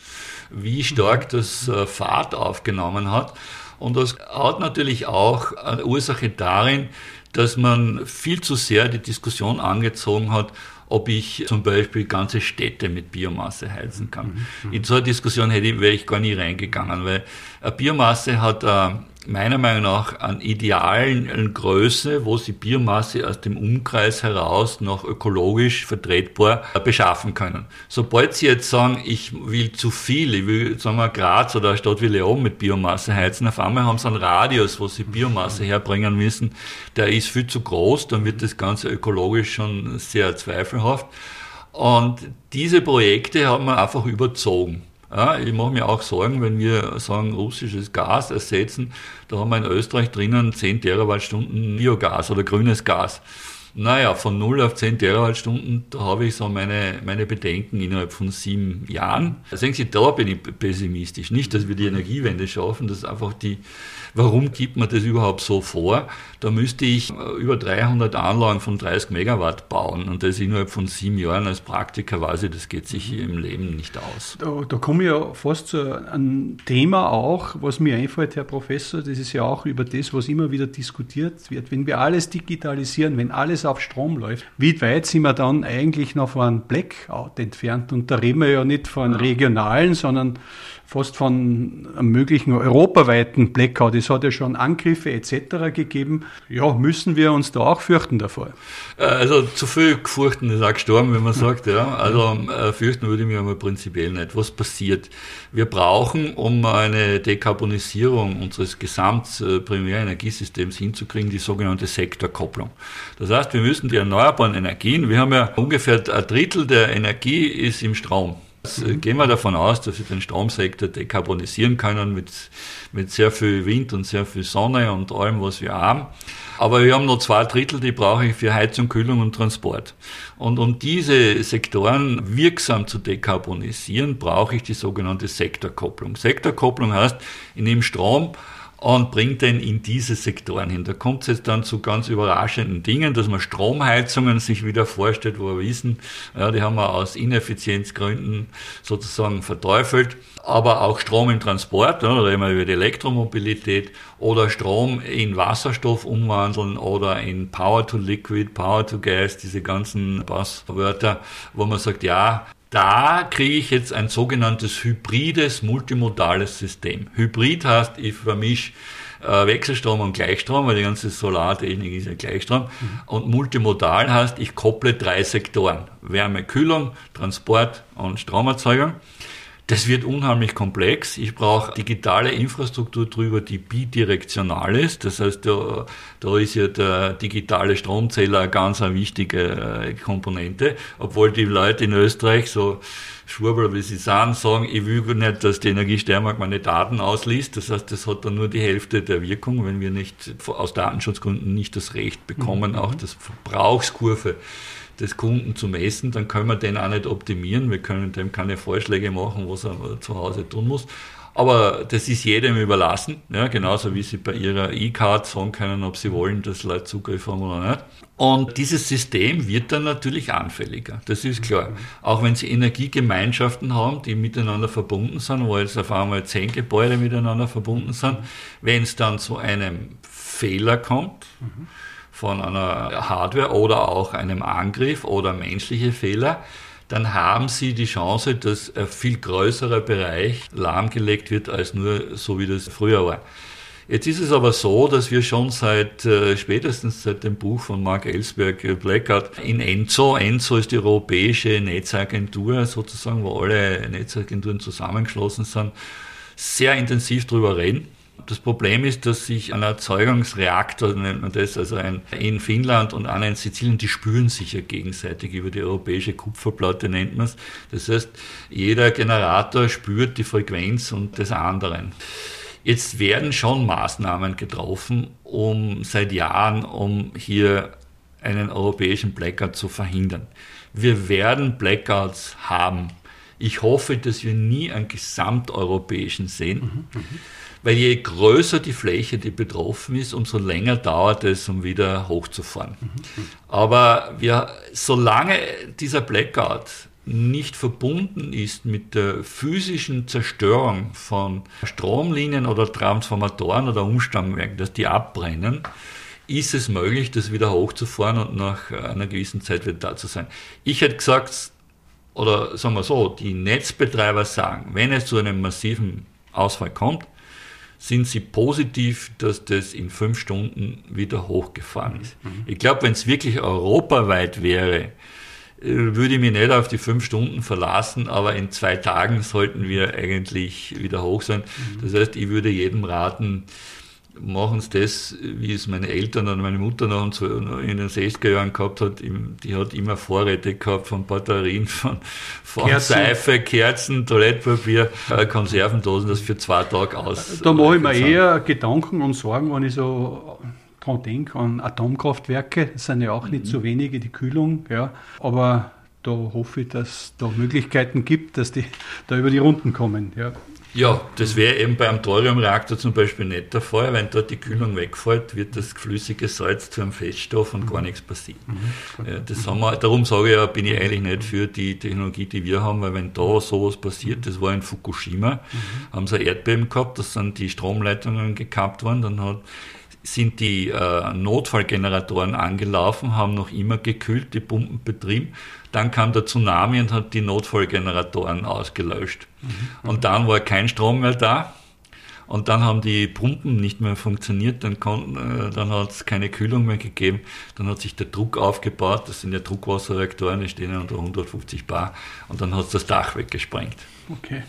wie stark das äh, Fahrt aufgenommen hat. Und das hat natürlich auch eine Ursache darin, dass man viel zu sehr die Diskussion angezogen hat, ob ich zum Beispiel ganze Städte mit Biomasse heizen kann. Mhm. In so eine Diskussion hätte, wäre ich gar nie reingegangen, weil Biomasse hat eine meiner Meinung nach an idealen Größe, wo sie Biomasse aus dem Umkreis heraus noch ökologisch vertretbar beschaffen können. Sobald sie jetzt sagen, ich will zu viel, ich will, sagen wir, Graz oder eine Stadt wie Leon mit Biomasse heizen, auf einmal haben sie einen Radius, wo sie Biomasse herbringen müssen, der ist viel zu groß, dann wird das Ganze ökologisch schon sehr zweifelhaft. Und diese Projekte haben wir einfach überzogen. Ja, ich mache mir auch Sorgen, wenn wir sagen, russisches Gas ersetzen. Da haben wir in Österreich drinnen 10 Terawattstunden Biogas oder grünes Gas. Naja, von 0 auf 10 Terawattstunden, da habe ich so meine, meine Bedenken innerhalb von sieben Jahren. Sehen Sie, da bin ich pessimistisch. Nicht, dass wir die Energiewende schaffen, das ist einfach die, Warum gibt man das überhaupt so vor? Da müsste ich äh, über 300 Anlagen von 30 Megawatt bauen und das innerhalb von sieben Jahren als Praktiker weiß ich, das geht sich im Leben nicht aus. Da, da komme ich ja fast zu einem Thema auch, was mir einfällt, Herr Professor, das ist ja auch über das, was immer wieder diskutiert wird. Wenn wir alles digitalisieren, wenn alles auf Strom läuft, wie weit sind wir dann eigentlich noch von einem Blackout entfernt? Und da reden wir ja nicht von regionalen, sondern fast von einem möglichen europaweiten Blackout. Es hat ja schon Angriffe etc. gegeben. Ja, müssen wir uns da auch fürchten davor? Äh, also zu viel gefurchten ist auch gestorben, wenn man sagt. Ja. Also äh, fürchten würde ich mich aber prinzipiell nicht. Was passiert? Wir brauchen, um eine Dekarbonisierung unseres Gesamtprimärenergiesystems äh, hinzukriegen, die sogenannte Sektorkopplung. Das heißt, wir müssen die erneuerbaren Energien, wir haben ja ungefähr ein Drittel der Energie ist im Strom. Jetzt gehen wir davon aus, dass wir den Stromsektor dekarbonisieren können mit, mit sehr viel Wind und sehr viel Sonne und allem, was wir haben. Aber wir haben noch zwei Drittel, die brauche ich für Heizung, Kühlung und Transport. Und um diese Sektoren wirksam zu dekarbonisieren, brauche ich die sogenannte Sektorkopplung. Sektorkopplung heißt, ich nehme Strom und bringt den in diese Sektoren hin. Da kommt es jetzt dann zu ganz überraschenden Dingen, dass man Stromheizungen sich wieder vorstellt, wo wir wissen, ja, die haben wir aus Ineffizienzgründen sozusagen verteufelt. Aber auch Strom im Transport, ja, da reden wir über die Elektromobilität oder Strom in Wasserstoff umwandeln oder in Power to Liquid, Power to Gas, diese ganzen Passwörter, wo man sagt, ja, da kriege ich jetzt ein sogenanntes hybrides, multimodales System. Hybrid heißt, ich vermische äh, Wechselstrom und Gleichstrom, weil die ganze Solartechnik ist ja Gleichstrom. Mhm. Und multimodal heißt, ich kopple drei Sektoren. Wärme, Kühlung, Transport und Stromerzeugung. Das wird unheimlich komplex. Ich brauche digitale Infrastruktur drüber, die bidirektional ist. Das heißt, da, da ist ja der digitale Stromzähler eine ganz eine wichtige äh, Komponente. Obwohl die Leute in Österreich so Schwurbel, wie sie sagen, sagen, ich will nicht, dass die Energiesternmark meine Daten ausliest. Das heißt, das hat dann nur die Hälfte der Wirkung, wenn wir nicht aus Datenschutzgründen nicht das Recht bekommen, mhm. auch das Verbrauchskurve des Kunden zu messen, dann können wir den auch nicht optimieren. Wir können dem keine Vorschläge machen, was er zu Hause tun muss. Aber das ist jedem überlassen, ja, genauso wie Sie bei Ihrer E-Card sagen können, ob Sie wollen, dass Leute Zugriff haben oder nicht. Und dieses System wird dann natürlich anfälliger, das ist klar. Auch wenn Sie Energiegemeinschaften haben, die miteinander verbunden sind, wo jetzt auf einmal zehn Gebäude miteinander verbunden sind, wenn es dann zu einem Fehler kommt, mhm von einer Hardware oder auch einem Angriff oder menschliche Fehler, dann haben Sie die Chance, dass ein viel größerer Bereich lahmgelegt wird, als nur so wie das früher war. Jetzt ist es aber so, dass wir schon seit äh, spätestens seit dem Buch von Mark Ellsberg äh, Blackout in ENZO, ENZO ist die europäische Netzagentur sozusagen, wo alle Netzagenturen zusammengeschlossen sind, sehr intensiv drüber reden. Das Problem ist, dass sich ein Erzeugungsreaktor, nennt man das, also ein, in Finnland und einer in Sizilien, die spüren sich ja gegenseitig über die europäische Kupferplatte, nennt man es. Das heißt, jeder Generator spürt die Frequenz und des anderen. Jetzt werden schon Maßnahmen getroffen, um seit Jahren, um hier einen europäischen Blackout zu verhindern. Wir werden Blackouts haben. Ich hoffe, dass wir nie einen gesamteuropäischen sehen. Mhm, mhm weil je größer die Fläche, die betroffen ist, umso länger dauert es, um wieder hochzufahren. Aber wir, solange dieser Blackout nicht verbunden ist mit der physischen Zerstörung von Stromlinien oder Transformatoren oder Umstammwerken, dass die abbrennen, ist es möglich, das wieder hochzufahren und nach einer gewissen Zeit wieder da zu sein. Ich hätte gesagt, oder sagen wir so, die Netzbetreiber sagen, wenn es zu einem massiven Ausfall kommt, sind sie positiv, dass das in fünf Stunden wieder hochgefahren ist. Mhm. Ich glaube, wenn es wirklich europaweit wäre, äh, würde ich mich nicht auf die fünf Stunden verlassen, aber in zwei Tagen sollten wir eigentlich wieder hoch sein. Mhm. Das heißt, ich würde jedem raten, machen sie das, wie es meine Eltern und meine Mutter noch in den 60er Jahren gehabt hat. Die hat immer Vorräte gehabt von Batterien, von, von Kerzen. Seife, Kerzen, Toilettpapier, äh, Konservendosen, das für zwei Tage aus. Da mache ich mir eher Gedanken und Sorgen, wenn ich so dran denke, an Atomkraftwerke. Das sind ja auch nicht mhm. so wenige, die Kühlung, ja. Aber da hoffe ich, dass es da Möglichkeiten gibt, dass die da über die Runden kommen. Ja. Ja, das wäre eben beim Thoriumreaktor zum Beispiel nicht der Fall. Wenn dort die Kühlung wegfällt, wird das flüssige Salz zu einem Feststoff und gar nichts passiert. Mhm. Ja, das haben wir, darum sage ich ja, bin ich eigentlich nicht für die Technologie, die wir haben, weil wenn da sowas passiert, das war in Fukushima, mhm. haben sie ein Erdbeben gehabt, da sind die Stromleitungen gekappt worden, dann hat sind die äh, Notfallgeneratoren angelaufen, haben noch immer gekühlt, die Pumpen betrieben. Dann kam der Tsunami und hat die Notfallgeneratoren ausgelöscht. Mhm. Und dann war kein Strom mehr da. Und dann haben die Pumpen nicht mehr funktioniert, dann, äh, dann hat es keine Kühlung mehr gegeben, dann hat sich der Druck aufgebaut, das sind ja Druckwasserreaktoren, die stehen ja unter 150 Bar und dann hat es das Dach weggesprengt. Okay.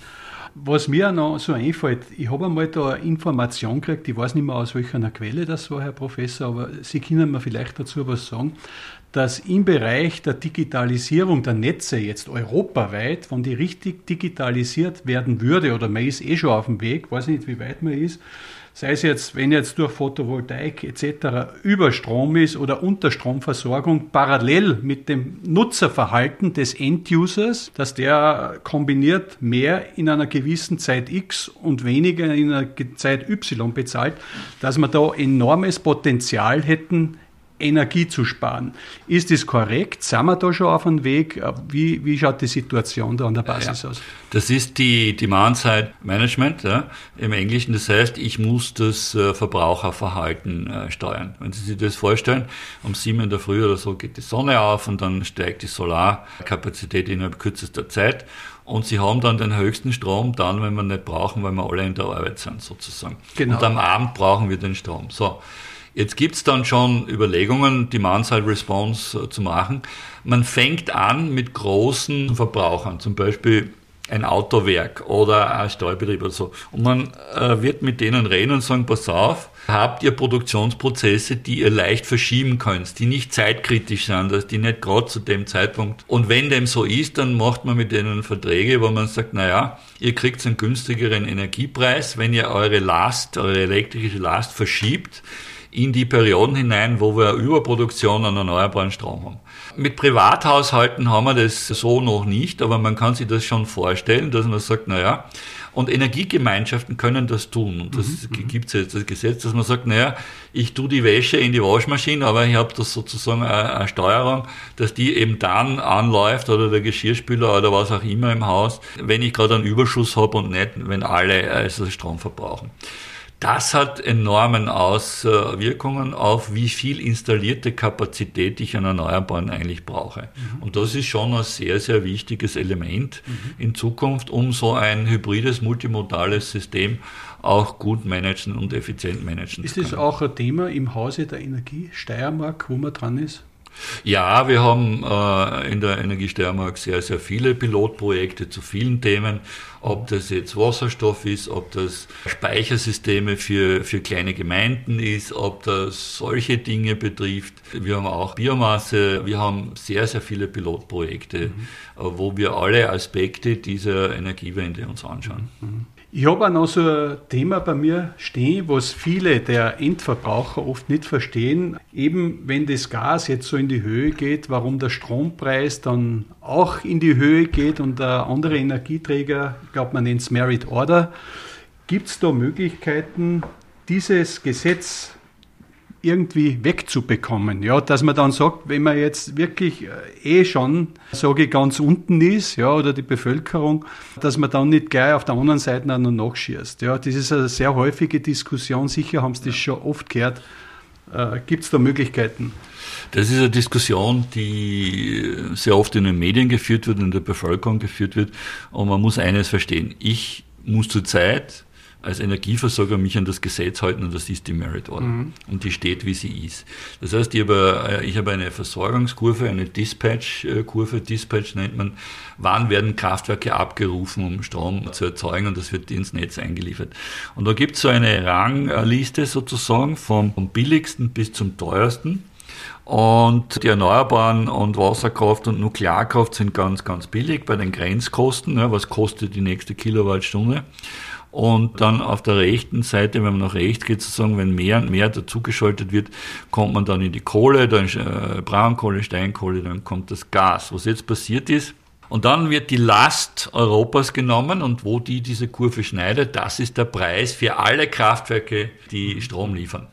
Was mir noch so einfällt, ich habe einmal da eine Information gekriegt, ich weiß nicht mehr aus welcher Quelle das war, Herr Professor, aber Sie können mir vielleicht dazu was sagen, dass im Bereich der Digitalisierung der Netze jetzt europaweit, wenn die richtig digitalisiert werden würde, oder man ist eh schon auf dem Weg, weiß nicht, wie weit man ist, sei es jetzt, wenn jetzt durch Photovoltaik etc. Überstrom ist oder Unterstromversorgung parallel mit dem Nutzerverhalten des Endusers, dass der kombiniert mehr in einer gewissen Zeit X und weniger in einer Zeit Y bezahlt, dass wir da enormes Potenzial hätten, Energie zu sparen. Ist das korrekt? Sind wir da schon auf dem Weg? Wie, wie schaut die Situation da an der Basis ja, aus? Das ist die Demand-Side-Management ja, im Englischen. Das heißt, ich muss das äh, Verbraucherverhalten äh, steuern. Wenn Sie sich das vorstellen, um sieben in der Früh oder so geht die Sonne auf und dann steigt die Solarkapazität innerhalb kürzester Zeit. Und sie haben dann den höchsten Strom dann, wenn wir nicht brauchen, weil wir alle in der Arbeit sind, sozusagen. Genau. Und am Abend brauchen wir den Strom. So. Jetzt gibt's dann schon Überlegungen, Demand-Side-Response äh, zu machen. Man fängt an mit großen Verbrauchern, zum Beispiel ein Autowerk oder ein Steuerbetrieb oder so. Und man äh, wird mit denen reden und sagen, pass auf, habt ihr Produktionsprozesse, die ihr leicht verschieben könnt, die nicht zeitkritisch sind, dass die nicht gerade zu dem Zeitpunkt. Und wenn dem so ist, dann macht man mit denen Verträge, wo man sagt, naja, ihr kriegt einen günstigeren Energiepreis, wenn ihr eure Last, eure elektrische Last verschiebt in die Perioden hinein, wo wir Überproduktion an erneuerbaren Strom haben. Mit Privathaushalten haben wir das so noch nicht, aber man kann sich das schon vorstellen, dass man sagt, naja, und Energiegemeinschaften können das tun. Und das mhm. gibt es jetzt das Gesetz, dass man sagt, naja, ich tue die Wäsche in die Waschmaschine, aber ich habe das sozusagen eine, eine Steuerung, dass die eben dann anläuft oder der Geschirrspüler oder was auch immer im Haus, wenn ich gerade einen Überschuss habe und nicht, wenn alle also Strom verbrauchen. Das hat enormen Auswirkungen auf, wie viel installierte Kapazität ich an Erneuerbaren eigentlich brauche. Mhm. Und das ist schon ein sehr, sehr wichtiges Element mhm. in Zukunft, um so ein hybrides, multimodales System auch gut managen und effizient managen ist zu können. Ist das auch ein Thema im Hause der Energie Steiermark, wo man dran ist? Ja, wir haben äh, in der Energiesteiermark sehr, sehr viele Pilotprojekte zu vielen Themen, ob das jetzt Wasserstoff ist, ob das Speichersysteme für, für kleine Gemeinden ist, ob das solche Dinge betrifft. Wir haben auch Biomasse, wir haben sehr, sehr viele Pilotprojekte, mhm. wo wir alle Aspekte dieser Energiewende uns anschauen. Mhm. Ich habe auch noch so ein Thema bei mir stehen, was viele der Endverbraucher oft nicht verstehen. Eben wenn das Gas jetzt so in die Höhe geht, warum der Strompreis dann auch in die Höhe geht und der andere Energieträger, ich glaube man nennt es Merit Order. Gibt es da Möglichkeiten, dieses Gesetz irgendwie wegzubekommen. Ja, dass man dann sagt, wenn man jetzt wirklich äh, eh schon, sage ich, ganz unten ist, ja, oder die Bevölkerung, dass man dann nicht gleich auf der anderen Seite auch noch nachschießt. Ja, das ist eine sehr häufige Diskussion. Sicher haben Sie das schon oft gehört. Äh, Gibt es da Möglichkeiten? Das ist eine Diskussion, die sehr oft in den Medien geführt wird, in der Bevölkerung geführt wird. Und man muss eines verstehen. Ich muss zurzeit als Energieversorger mich an das Gesetz halten und das ist die Merit Order. Mhm. Und die steht, wie sie ist. Das heißt, ich habe, äh, ich habe eine Versorgungskurve, eine Dispatch-Kurve, Dispatch nennt man, wann werden Kraftwerke abgerufen, um Strom zu erzeugen und das wird ins Netz eingeliefert. Und da gibt es so eine Rangliste sozusagen vom billigsten bis zum teuersten. Und die Erneuerbaren und Wasserkraft und Nuklearkraft sind ganz, ganz billig bei den Grenzkosten. Ja, was kostet die nächste Kilowattstunde? Und dann auf der rechten Seite, wenn man nach rechts geht, sozusagen, wenn mehr und mehr dazugeschaltet wird, kommt man dann in die Kohle, dann äh, Braunkohle, Steinkohle, dann kommt das Gas. Was jetzt passiert ist, und dann wird die Last Europas genommen und wo die diese Kurve schneidet, das ist der Preis für alle Kraftwerke, die Strom liefern.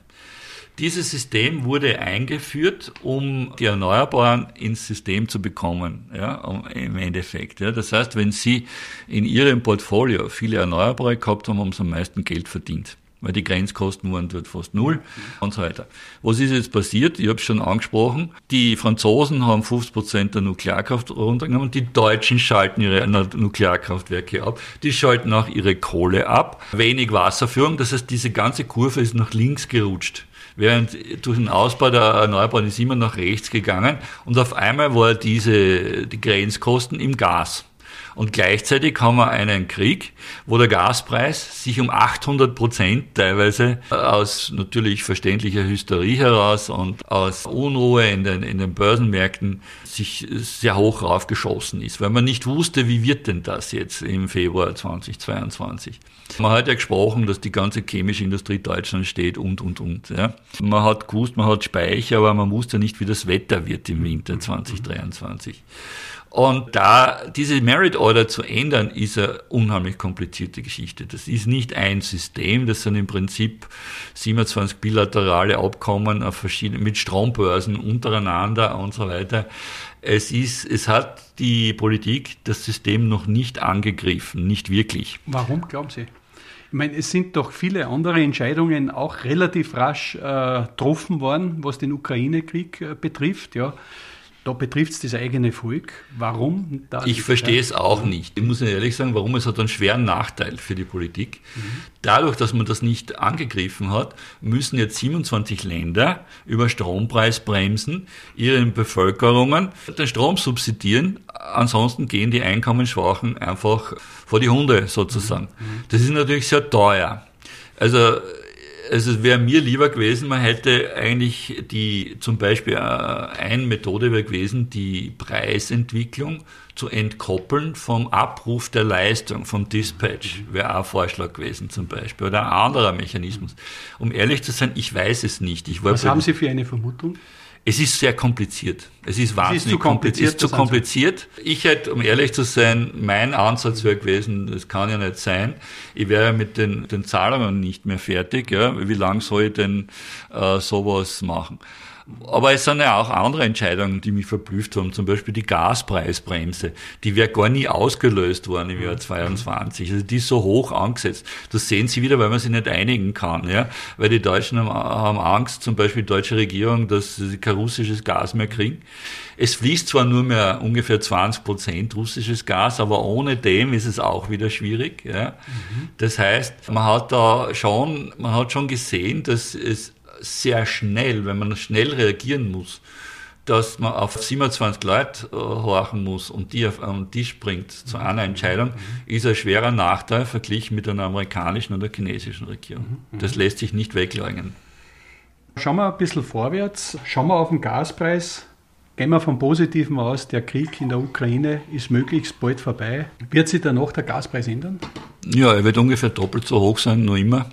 Dieses System wurde eingeführt, um die Erneuerbaren ins System zu bekommen, ja, im Endeffekt. Ja. Das heißt, wenn Sie in Ihrem Portfolio viele Erneuerbare gehabt haben, haben Sie am meisten Geld verdient weil die Grenzkosten waren dort fast null und so weiter. Was ist jetzt passiert? Ich habe es schon angesprochen. Die Franzosen haben 50 Prozent der Nuklearkraft runtergenommen. Die Deutschen schalten ihre Nuklearkraftwerke ab. Die schalten auch ihre Kohle ab. Wenig Wasserführung. Das heißt, diese ganze Kurve ist nach links gerutscht während durch den Ausbau der Erneuerbaren ist immer nach rechts gegangen und auf einmal war diese, die Grenzkosten im Gas. Und gleichzeitig haben wir einen Krieg, wo der Gaspreis sich um 800 Prozent teilweise aus natürlich verständlicher Hysterie heraus und aus Unruhe in den, in den Börsenmärkten sich sehr hoch raufgeschossen ist, weil man nicht wusste, wie wird denn das jetzt im Februar 2022. Man hat ja gesprochen, dass die ganze chemische Industrie Deutschland steht und, und, und. Ja. Man hat gewusst, man hat Speicher, aber man wusste nicht, wie das Wetter wird im Winter 2023. Und da diese Merit Order zu ändern, ist eine unheimlich komplizierte Geschichte. Das ist nicht ein System, das sind im Prinzip 27 bilaterale Abkommen mit Strombörsen untereinander und so weiter. Es ist, es hat die Politik das System noch nicht angegriffen, nicht wirklich. Warum glauben Sie? Ich meine, es sind doch viele andere Entscheidungen auch relativ rasch äh, getroffen worden, was den Ukraine-Krieg äh, betrifft. Ja. Da betrifft es das eigene Volk. Warum? ich verstehe es auch nicht. Ich muss ehrlich sagen, warum es hat einen schweren Nachteil für die Politik. Mhm. Dadurch, dass man das nicht angegriffen hat, müssen jetzt 27 Länder über Strompreisbremsen ihren Bevölkerungen den Strom subsidieren. Ansonsten gehen die Einkommensschwachen einfach vor die Hunde sozusagen. Mhm. mhm. Das ist natürlich sehr teuer. Also also es wäre mir lieber gewesen, man hätte eigentlich die, zum Beispiel äh, eine Methode wäre gewesen, die Preisentwicklung zu entkoppeln vom Abruf der Leistung, vom Dispatch, wäre auch ein Vorschlag gewesen zum Beispiel, oder ein anderer Mechanismus. Um ehrlich zu sein, ich weiß es nicht. Was haben Sie für eine Vermutung? Es ist sehr kompliziert. Es ist wahnsinnig es ist kompliziert. Es ist zu kompliziert. Ich hätte, um ehrlich zu sein, mein Ansatz wäre gewesen, das kann ja nicht sein. Ich wäre mit den, den Zahlungen nicht mehr fertig. Ja. Wie lange soll ich denn äh, sowas machen? Aber es sind ja auch andere Entscheidungen, die mich verblüfft haben. Zum Beispiel die Gaspreisbremse. Die wäre gar nie ausgelöst worden im Jahr 22. Also die ist so hoch angesetzt. Das sehen Sie wieder, weil man sich nicht einigen kann. Ja? Weil die Deutschen haben Angst, zum Beispiel die deutsche Regierung, dass sie kein russisches Gas mehr kriegen. Es fließt zwar nur mehr ungefähr 20 Prozent russisches Gas, aber ohne dem ist es auch wieder schwierig. Ja? Mhm. Das heißt, man hat da schon, man hat schon gesehen, dass es sehr schnell, wenn man schnell reagieren muss, dass man auf 27 Leute äh, horchen muss und die auf einen Tisch bringt zu einer Entscheidung, ist ein schwerer Nachteil verglichen mit einer amerikanischen oder chinesischen Regierung. Das lässt sich nicht wegleugnen. Schauen wir ein bisschen vorwärts. Schauen wir auf den Gaspreis. Gehen wir vom Positiven aus, der Krieg in der Ukraine ist möglichst bald vorbei. Wird sich danach der Gaspreis ändern? Ja, er wird ungefähr doppelt so hoch sein, nur immer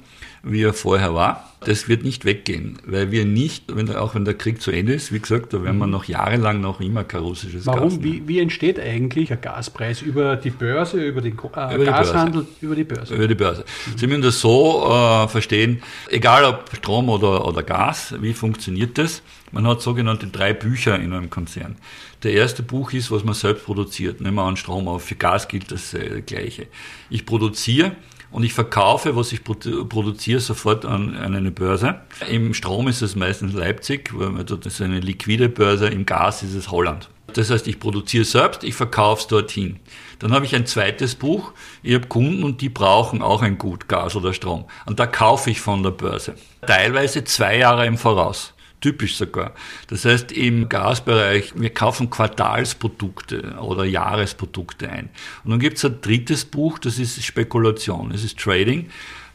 wie er vorher war. Das wird nicht weggehen, weil wir nicht, wenn, auch wenn der Krieg zu Ende ist, wie gesagt, da werden wir mhm. noch jahrelang noch immer kein russisches Warum? Gas. Warum? Wie, wie entsteht eigentlich ein Gaspreis? Über die Börse, über den äh, über Gashandel, Börse. über die Börse? Über die Börse. Mhm. Sie müssen das so äh, verstehen, egal ob Strom oder, oder Gas, wie funktioniert das? Man hat sogenannte drei Bücher in einem Konzern. Der erste Buch ist, was man selbst produziert. Nehmen wir an Strom auf. Für Gas gilt das äh, Gleiche. Ich produziere und ich verkaufe, was ich produziere, sofort an, an, eine Börse. Im Strom ist es meistens Leipzig, weil das ist eine liquide Börse, im Gas ist es Holland. Das heißt, ich produziere selbst, ich verkaufe es dorthin. Dann habe ich ein zweites Buch. Ich habe Kunden und die brauchen auch ein Gut Gas oder Strom. Und da kaufe ich von der Börse. Teilweise zwei Jahre im Voraus typisch sogar. Das heißt, im Gasbereich, wir kaufen Quartalsprodukte oder Jahresprodukte ein. Und dann gibt es ein drittes Buch, das ist Spekulation, das ist Trading.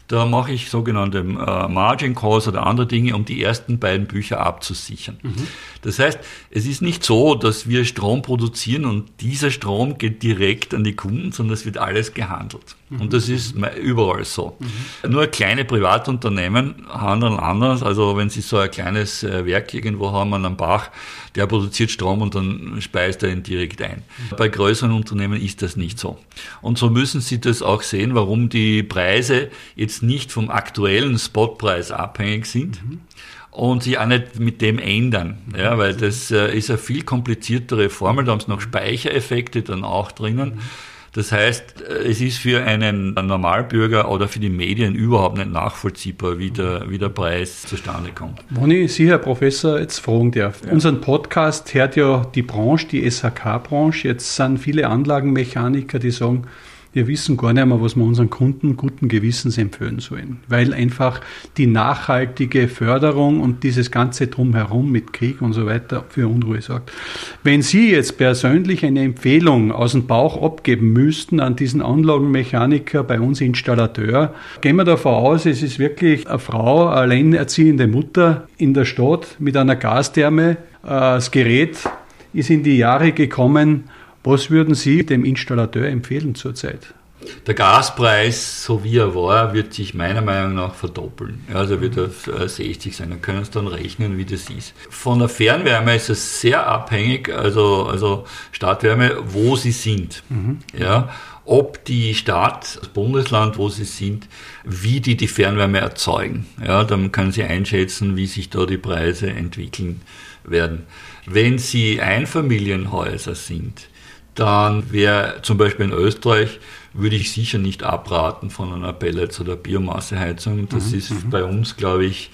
Da mache ich sogenannte äh, Margin Calls oder andere Dinge, um die ersten beiden Bücher abzusichern. Mhm. Das heißt, es ist nicht so, dass wir Strom produzieren und dieser Strom geht direkt an die Kunden, sondern es wird alles gehandelt. Mhm. Und das ist überall so. Mhm. Nur kleine Privatunternehmen handeln anders. Also wenn Sie so ein kleines äh, Werk irgendwo haben an einem Bach, der produziert Strom und dann speist er ihn direkt ein. Bei größeren Unternehmen ist das nicht so. Und so müssen Sie das auch sehen, warum die Preise jetzt nicht vom aktuellen Spotpreis abhängig sind. Mhm und sich auch nicht mit dem ändern, ja, weil das äh, ist eine viel kompliziertere Formel, da haben sie noch Speichereffekte dann auch drinnen. Das heißt, es ist für einen Normalbürger oder für die Medien überhaupt nicht nachvollziehbar, wie der, wie der Preis zustande kommt. Wenn ich Sie, Herr Professor, jetzt fragen darf. Ja. Unseren Podcast hört ja die Branche, die SHK-Branche. Jetzt sind viele Anlagenmechaniker, die sagen, wir wissen gar nicht mehr, was wir unseren Kunden guten Gewissens empfehlen sollen, weil einfach die nachhaltige Förderung und dieses ganze Drumherum mit Krieg und so weiter für Unruhe sorgt. Wenn Sie jetzt persönlich eine Empfehlung aus dem Bauch abgeben müssten an diesen Anlagenmechaniker, bei uns Installateur, gehen wir davon aus, es ist wirklich eine Frau, eine alleinerziehende Mutter in der Stadt mit einer Gastherme. Äh, das Gerät ist in die Jahre gekommen, was würden Sie dem Installateur empfehlen zurzeit? Der Gaspreis, so wie er war, wird sich meiner Meinung nach verdoppeln. Also wird auf 60 sein. Dann können Sie dann rechnen, wie das ist. Von der Fernwärme ist es sehr abhängig, also, also Stadtwärme, wo Sie sind. Mhm. Ja, ob die Stadt, das Bundesland, wo Sie sind, wie die die Fernwärme erzeugen. Ja, dann können Sie einschätzen, wie sich da die Preise entwickeln werden. Wenn Sie Einfamilienhäuser sind, dann wäre zum Beispiel in Österreich, würde ich sicher nicht abraten von einer Pellets- oder Biomasseheizung. Das mhm, ist mhm. bei uns, glaube ich,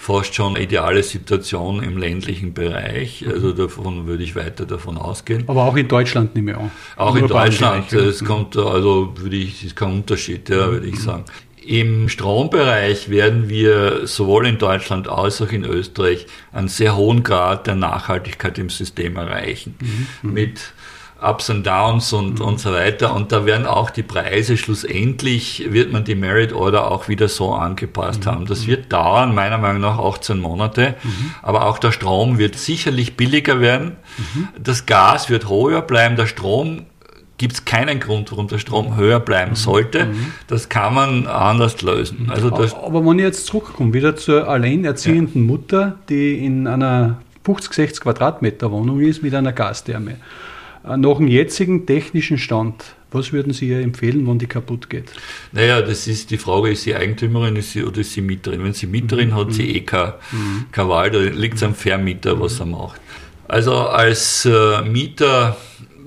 fast schon eine ideale Situation im ländlichen Bereich. Mhm. Also davon würde ich weiter davon ausgehen. Aber auch in Deutschland nicht mehr. Auch in Deutschland. Es kommt, also würde ich, ist kein Unterschied, ja, würde ich sagen. Im Strombereich werden wir sowohl in Deutschland als auch in Österreich einen sehr hohen Grad der Nachhaltigkeit im System erreichen. Mhm. Mit Ups und Downs und, mhm. und so weiter. Und da werden auch die Preise schlussendlich, wird man die Merit Order auch wieder so angepasst mhm. haben. Das wird dauern, meiner Meinung nach 18 Monate. Mhm. Aber auch der Strom wird sicherlich billiger werden. Mhm. Das Gas wird höher bleiben. Der Strom gibt es keinen Grund, warum der Strom höher bleiben mhm. sollte. Mhm. Das kann man anders lösen. Also aber, wenn ich jetzt zurückkomme, wieder zur alleinerziehenden ja. Mutter, die in einer 50, 60 Quadratmeter Wohnung ist mit einer Gastherme. Äh, nach dem jetzigen technischen Stand, was würden Sie ihr empfehlen, wenn die kaputt geht? Naja, das ist die Frage, ist sie Eigentümerin ist sie, oder ist sie Mieterin? Wenn sie Mieterin mhm. hat, sie eh kein, mhm. kein Wahl, da liegt es am Vermieter, was er macht. Also als äh, Mieter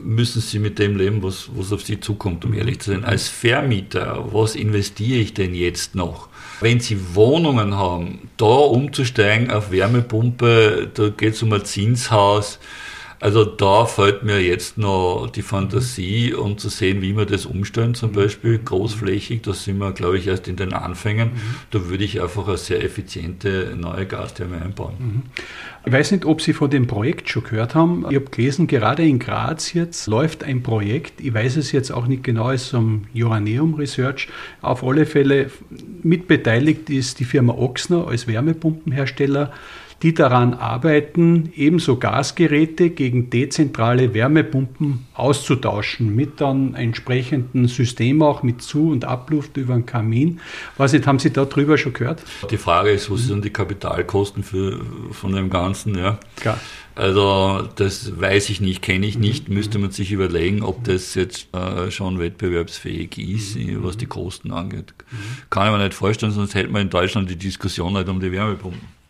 müssen Sie mit dem leben, was, was auf Sie zukommt, um ehrlich zu sein. Als Vermieter, was investiere ich denn jetzt noch? Wenn Sie Wohnungen haben, da umzusteigen auf Wärmepumpe, da geht es um ein Zinshaus, also da fällt mir jetzt noch die Fantasie, um zu sehen, wie wir das umstellen, zum Beispiel großflächig. Da sind wir, glaube ich, erst in den Anfängen. Mhm. Da würde ich einfach eine sehr effiziente neue Gastherme einbauen. Mhm. Ich weiß nicht, ob Sie von dem Projekt schon gehört haben. Ich habe gelesen, gerade in Graz jetzt läuft ein Projekt. Ich weiß es jetzt auch nicht genau, es ist um Joanneum Research. Auf alle Fälle mitbeteiligt ist die Firma Ochsner als Wärmepumpenhersteller die daran arbeiten, ebenso Gasgeräte gegen dezentrale Wärmepumpen auszutauschen, mit dann entsprechenden System auch mit Zu- und Abluft über den Kamin. Was nicht, haben Sie darüber schon gehört? Die Frage ist, was sind die Kapitalkosten für, von dem Ganzen? Ja. Klar. Also das weiß ich nicht, kenne ich nicht, mhm. müsste man sich überlegen, ob das jetzt äh, schon wettbewerbsfähig ist, mhm. was die Kosten angeht. Mhm. Kann ich mir nicht vorstellen, sonst hätten wir in Deutschland die Diskussion nicht um die Wärmepumpen.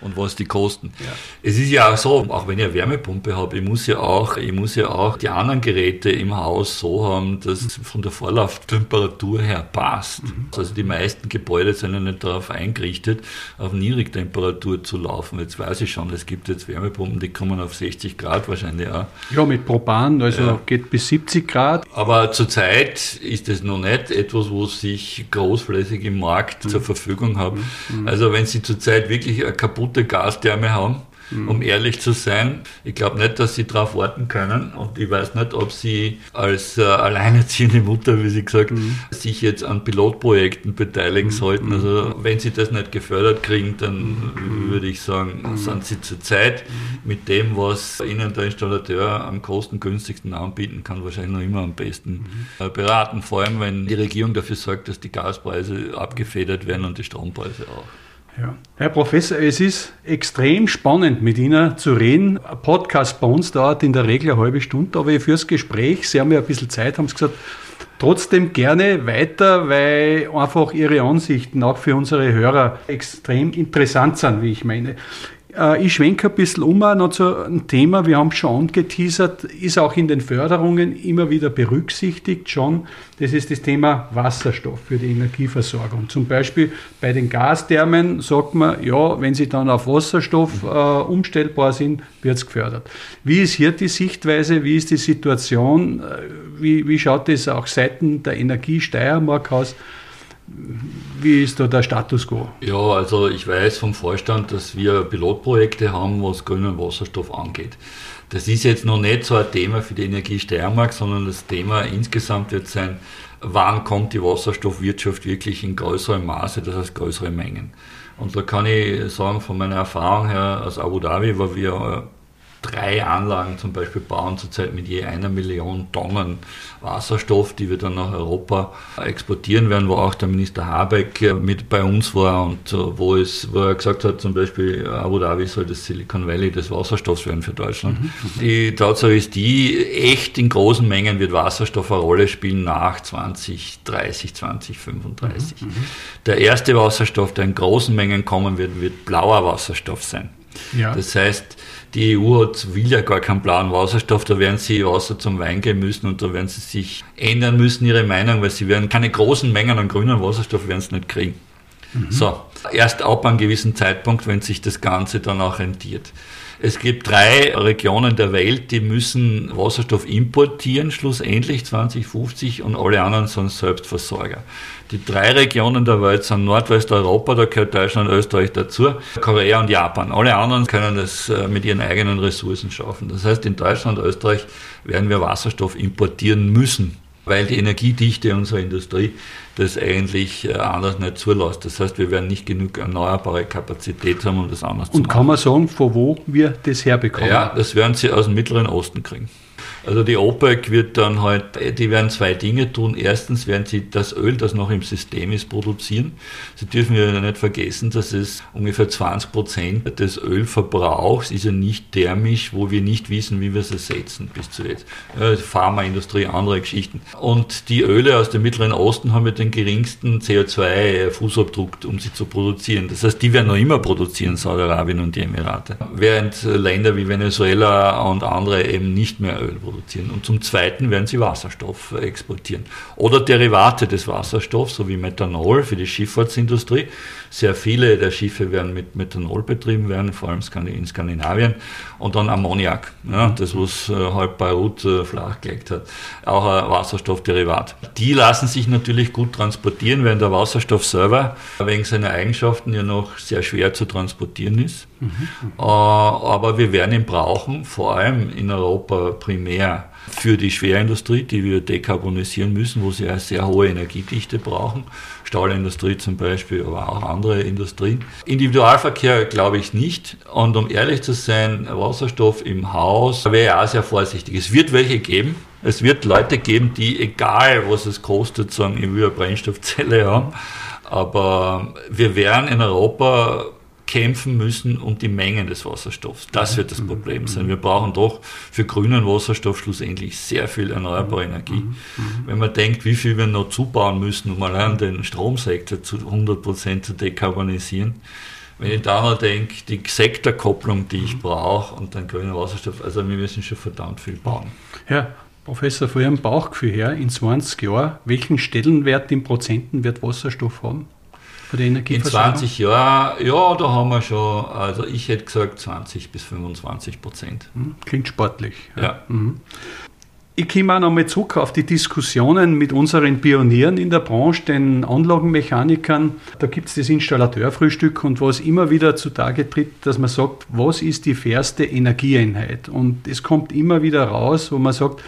Und was die kosten. Ja. Es ist ja auch so, auch wenn ich eine Wärmepumpe habe, ich muss ja auch, ich muss ja auch die anderen Geräte im Haus so haben, dass es von der Vorlauftemperatur her passt. Mhm. Also die meisten Gebäude sind ja nicht darauf eingerichtet, auf Niedrigtemperatur zu laufen. Jetzt weiß ich schon, es gibt jetzt Wärmepumpen, die kommen auf 60 Grad wahrscheinlich auch. Ja, mit Propan, also ja. geht bis 70 Grad. Aber zurzeit ist es noch nicht etwas, wo sich großflächig im Markt mhm. zur Verfügung haben. Mhm. Also wenn Sie zurzeit wirklich eine kaputte Gastherme haben, mhm. um ehrlich zu sein. Ich glaube nicht, dass sie darauf warten können und ich weiß nicht, ob sie als äh, alleinerziehende Mutter, wie sie gesagt, mhm. sich jetzt an Pilotprojekten beteiligen mhm. sollten. Also wenn sie das nicht gefördert kriegen, dann mhm. würde ich sagen, mhm. sind sie zurzeit mit dem, was ihnen der Installateur am kostengünstigsten anbieten kann, wahrscheinlich noch immer am besten äh, beraten. Vor allem, wenn die Regierung dafür sorgt, dass die Gaspreise abgefedert werden und die Strompreise auch. Ja. Herr Professor, es ist extrem spannend, mit Ihnen zu reden. Ein Podcast bei uns dauert in der Regel eine halbe Stunde, aber fürs Gespräch, Sie haben ja ein bisschen Zeit, haben Sie gesagt, trotzdem gerne weiter, weil einfach Ihre Ansichten auch für unsere Hörer extrem interessant sind, wie ich meine. Äh, ich schwenke ein bisschen um noch zu einem Thema, wir haben schon angeteasert, ist auch in den Förderungen immer wieder berücksichtigt schon. Das ist das Thema Wasserstoff für die Energieversorgung. Zum Beispiel bei den Gasthermen sagt man, ja, wenn sie dann auf Wasserstoff äh, umstellbar sind, wird es gefördert. Wie ist hier die Sichtweise? Wie ist die Situation? Äh, wie, wie schaut es auch seitens der Energiesteiermark aus? Wie ist da der Status quo? Ja, also ich weiß vom Vorstand, dass wir Pilotprojekte haben, was grünen Wasserstoff angeht. Das ist jetzt noch nicht so ein Thema für die Energie Steiermark, sondern das Thema insgesamt wird sein, wann kommt die Wasserstoffwirtschaft wirklich in größerem Maße, das heißt größere Mengen. Und da kann ich sagen, von meiner Erfahrung her aus Abu Dhabi, wo wir drei Anlagen zum Beispiel bauen zurzeit mit je einer Million Tonnen Wasserstoff, die wir dann nach Europa exportieren werden, wo auch der Minister Habeck mit bei uns war und wo, es, wo er gesagt hat, zum Beispiel Abu Dhabi soll das Silicon Valley des Wasserstoffs werden für Deutschland. Mhm. Die Tatsache ist die, echt in großen Mengen wird Wasserstoff eine Rolle spielen nach 2030, 2035. Mhm. Der erste Wasserstoff, der in großen Mengen kommen wird, wird blauer Wasserstoff sein. Ja. Das heißt, die EU hat, will ja gar keinen blauen Wasserstoff, da werden sie Wasser zum Wein gehen müssen und da werden sie sich ändern müssen, ihre Meinung, weil sie werden keine großen Mengen an grünen Wasserstoff werden sie nicht kriegen. Mhm. So, erst ab einem gewissen Zeitpunkt, wenn sich das Ganze dann auch rentiert. Es gibt drei Regionen der Welt, die müssen Wasserstoff importieren, schlussendlich 2050, und alle anderen sind Selbstversorger. Die drei Regionen der Welt sind Nordwesteuropa, da gehört Deutschland und Österreich dazu, Korea und Japan. Alle anderen können das äh, mit ihren eigenen Ressourcen schaffen. Das heißt, in Deutschland und Österreich werden wir Wasserstoff importieren müssen weil die Energiedichte unserer Industrie das eigentlich äh, anders nicht zulässt. Das heißt, wir werden nicht genug erneuerbare Kapazität haben, um das anders Und zu machen. Und kann man sagen, von wo wir das herbekommen? Ja, das werden Sie aus dem Mittleren Osten kriegen. Also die OPEC wird dann halt, die werden zwei Dinge tun. Erstens werden sie das Öl, das noch im System ist, produzieren. Sie dürfen ja nicht vergessen, dass es ungefähr 20 Prozent des Ölverbrauchs ist ja nicht thermisch, wo wir nicht wissen, wie wir es ersetzen bis zu jetzt. Pharmaindustrie, andere Geschichten. Und die Öle aus dem Mittleren Osten haben ja den geringsten CO2-Fußabdruck, um sie zu produzieren. Das heißt, die werden noch immer produzieren, Saudi-Arabien und die Emirate. Während Länder wie Venezuela und andere eben nicht mehr Öl produzieren produzieren. Und zum Zweiten werden sie Wasserstoff exportieren. Oder Derivate des Wasserstoffs, so wie Methanol für die Schifffahrtsindustrie. Sehr viele der Schiffe werden mit Methanol betrieben werden, vor allem in Skandinavien. Und dann Ammoniak, ja, das was äh, halb Beirut äh, flachgelegt hat. Auch ein Wasserstoffderivat. Die lassen sich natürlich gut transportieren, während der Wasserstoff selber wegen seiner Eigenschaften ja noch sehr schwer zu transportieren ist. Mhm. Äh, aber wir werden ihn brauchen, vor allem in Europa primär für die Schwerindustrie, die wir dekarbonisieren müssen, wo sie eine sehr hohe Energiedichte brauchen. Stahlindustrie zum Beispiel, aber auch andere Industrien. Individualverkehr glaube ich nicht. Und um ehrlich zu sein, Wasserstoff im Haus wäre ja auch sehr vorsichtig. Es wird welche geben. Es wird Leute geben, die, egal was es kostet, sagen, ich will eine Brennstoffzelle haben. Aber wir werden in Europa kämpfen müssen um die Mengen des Wasserstoffs. Das wird das Problem sein. Wir brauchen doch für grünen Wasserstoff schlussendlich sehr viel erneuerbare Energie. Wenn man denkt, wie viel wir noch zubauen müssen, um allein den Stromsektor zu 100 Prozent zu dekarbonisieren, Wenn ich da mal denke, die Sektorkopplung, die ich brauche und dann grüner Wasserstoff, also wir müssen schon verdammt viel bauen. Ja, Professor, vor Ihrem Bauchgefühl her, in 20 Jahren, welchen Stellenwert in Prozenten wird Wasserstoff haben? Für die In 20 Jahren, ja, da haben wir schon, also ich hätte gesagt 20 bis 25 Prozent. Hm, klingt sportlich. Ja. ja. Mhm. Ich komme auch nochmal zurück auf die Diskussionen mit unseren Pionieren in der Branche, den Anlagenmechanikern. Da gibt es das Installateurfrühstück und was immer wieder zutage tritt, dass man sagt, was ist die fairste Energieeinheit? Und es kommt immer wieder raus, wo man sagt,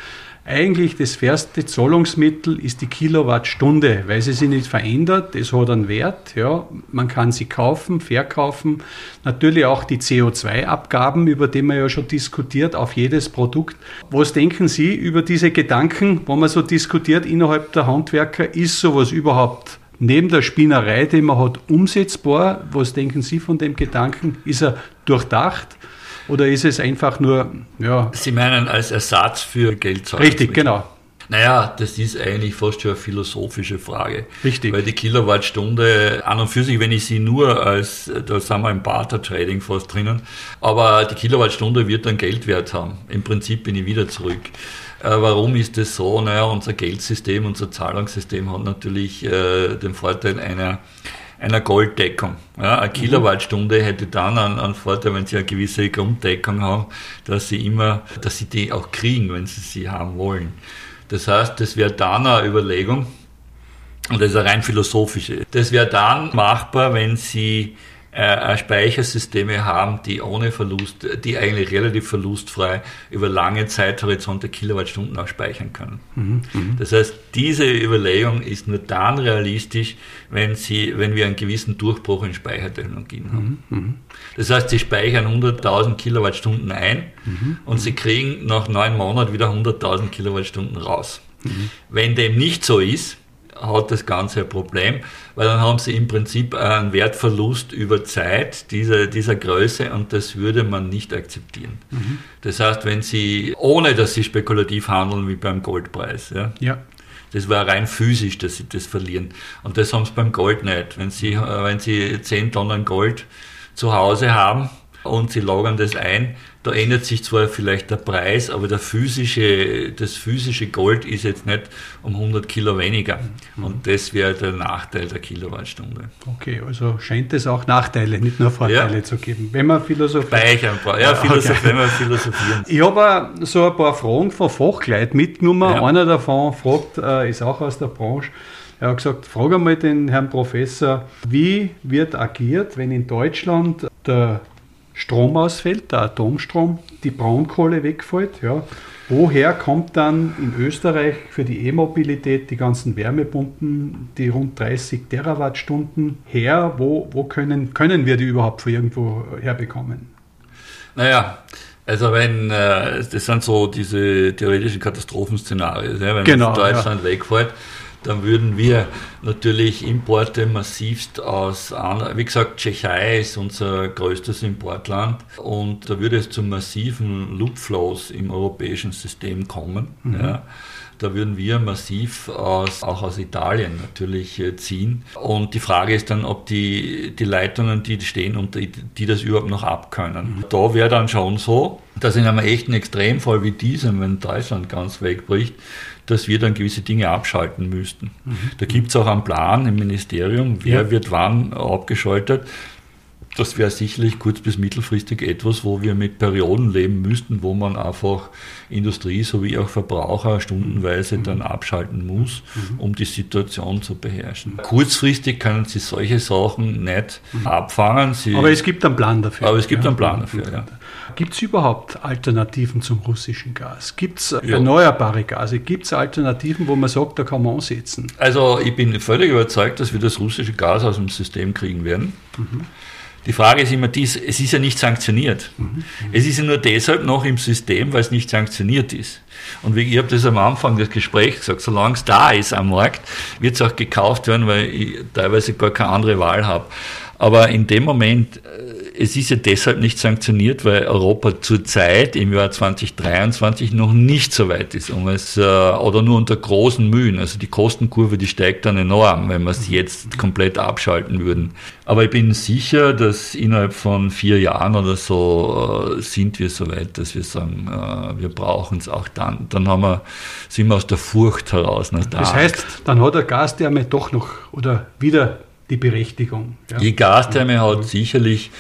eigentlich das fairste Zahlungsmittel ist die Kilowattstunde, weil sie sich nicht verändert. Es hat einen Wert. Ja. Man kann sie kaufen, verkaufen. Natürlich auch die CO2-Abgaben, über die man ja schon diskutiert, auf jedes Produkt. Was denken Sie über diese Gedanken, wo man so diskutiert innerhalb der Handwerker? Ist sowas überhaupt neben der Spinnerei, die man hat, umsetzbar? Was denken Sie von dem Gedanken? Ist er durchdacht? Oder ist es einfach nur, ja. Sie meinen als Ersatz für Geldzahlung? Richtig, genau. Naja, das ist eigentlich fast schon eine philosophische Frage. Richtig. Weil die Kilowattstunde an und für sich, wenn ich sie nur als, da sind wir im Barter-Trading fast drinnen, aber die Kilowattstunde wird dann Geldwert haben. Im Prinzip bin ich wieder zurück. Äh, warum ist das so? Naja, unser Geldsystem, unser Zahlungssystem hat natürlich äh, den Vorteil einer einer Golddeckung. Ja, eine mhm. Kilowattstunde hätte dann einen, einen, Vorteil, wenn Sie eine gewisse Grunddeckung haben, dass Sie immer, dass Sie die auch kriegen, wenn Sie sie haben wollen. Das heißt, das wäre dann eine Überlegung, und das ist eine rein philosophische. Das wäre dann machbar, wenn Sie äh, Speichersysteme haben, die ohne Verlust, die eigentlich relativ verlustfrei über lange Zeithorizonte Kilowattstunden auch speichern können. Mhm, mhm, das heißt, diese Überlegung ist nur dann realistisch, wenn, sie, wenn wir einen gewissen Durchbruch in Speichertechnologien haben. Mhm, mhm. das heißt, sie speichern 100.000 Kilowattstunden ein mhm, und sie kriegen nach neun Monaten wieder 100.000 Kilowattstunden raus. Wenn dem nicht so ist, hat das Ganze ein Problem, weil dann haben sie im Prinzip einen Wertverlust über Zeit dieser, dieser Größe und das würde man nicht akzeptieren. Mhm. Das heißt, wenn sie, ohne dass sie spekulativ handeln wie beim Goldpreis, ja, ja. Das war rein physisch, dass sie das verlieren. Und das haben sie beim Gold nicht. Wenn sie, wenn sie 10 Tonnen Gold zu Hause haben und sie lagern das ein, da ändert sich zwar vielleicht der Preis, aber der physische, das physische Gold ist jetzt nicht um 100 Kilo weniger. Mhm. Und das wäre der Nachteil der Kilowattstunde. Okay, also scheint es auch Nachteile, nicht nur Vorteile ja. zu geben. Wenn man philosophiert. Speichern, ja, philosoph okay. wenn wir philosophieren. Ich habe so ein paar Fragen von Fachleuten mitgenommen. Ja. Einer davon fragt, äh, ist auch aus der Branche. Er hat gesagt, frage mal den Herrn Professor, wie wird agiert, wenn in Deutschland der Strom ausfällt, der Atomstrom, die Braunkohle wegfällt. Ja. Woher kommt dann in Österreich für die E-Mobilität die ganzen Wärmepumpen, die rund 30 Terawattstunden her? Wo, wo können, können wir die überhaupt von irgendwo herbekommen? Naja, also wenn, äh, das sind so diese theoretischen Katastrophenszenarien, wenn genau, Deutschland ja. wegfällt, dann würden wir natürlich Importe massivst aus, wie gesagt, Tschechei ist unser größtes Importland und da würde es zu massiven Loopflows im europäischen System kommen. Mhm. Ja. Da würden wir massiv aus, auch aus Italien natürlich äh, ziehen. Und die Frage ist dann, ob die, die Leitungen, die stehen und die, die das überhaupt noch abkönnen. Mhm. Da wäre dann schon so, dass in einem echten Extremfall wie diesem, wenn Deutschland ganz wegbricht, dass wir dann gewisse Dinge abschalten müssten. Mhm. Da gibt es auch einen Plan im Ministerium, wer ja. wird wann abgeschaltet. Das wäre sicherlich kurz- bis mittelfristig etwas, wo wir mit Perioden leben müssten, wo man einfach Industrie sowie auch Verbraucher stundenweise mhm. dann abschalten muss, mhm. um die Situation zu beherrschen. Kurzfristig können Sie solche Sachen nicht mhm. abfangen. Sie, aber es gibt einen Plan dafür. Aber es gibt ja. einen Plan dafür, ja. Gibt es überhaupt Alternativen zum russischen Gas? Gibt es ja. erneuerbare Gase? Gibt es Alternativen, wo man sagt, da kann man ansetzen? Also ich bin völlig überzeugt, dass wir das russische Gas aus dem System kriegen werden. Mhm. Die Frage ist immer dies, es ist ja nicht sanktioniert. Mhm. Es ist ja nur deshalb noch im System, weil es nicht sanktioniert ist. Und wie, ich habe das am Anfang des Gesprächs gesagt, solange es da ist am Markt, wird es auch gekauft werden, weil ich teilweise gar keine andere Wahl habe. Aber in dem Moment, äh, es ist ja deshalb nicht sanktioniert, weil Europa zurzeit im Jahr 2023 noch nicht so weit ist, um es, äh, oder nur unter großen Mühen. Also die Kostenkurve, die steigt dann enorm, wenn wir es jetzt komplett abschalten würden. Aber ich bin sicher, dass innerhalb von vier Jahren oder so äh, sind wir so weit, dass wir sagen, wir brauchen es auch dann. Dann haben wir, sind wir aus der Furcht heraus. Das heißt, dann hat der Gastherme doch noch oder wieder die Berechtigung. Ja. Die Gastherme hat sicherlich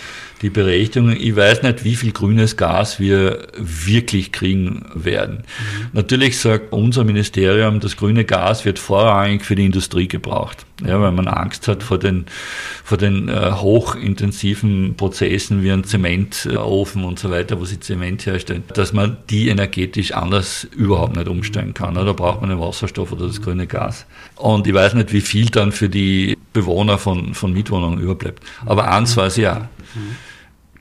die Berechtigung. Ich weiß nicht, wie viel grünes Gas wir wirklich kriegen werden. Mhm. Natürlich sagt unser Ministerium, das grüne Gas wird vorrangig für die Industrie gebraucht. Ja, weil man Angst hat vor den, vor den äh, hochintensiven Prozessen wie ein Zementofen und so weiter, wo sie Zement herstellen, dass man die energetisch anders überhaupt nicht umstellen kann. Da braucht man den Wasserstoff oder das grüne Gas. Und ich weiß nicht, wie viel dann für die Bewohner von, von Mietwohnungen überbleibt. Aber eins weiß ich ja.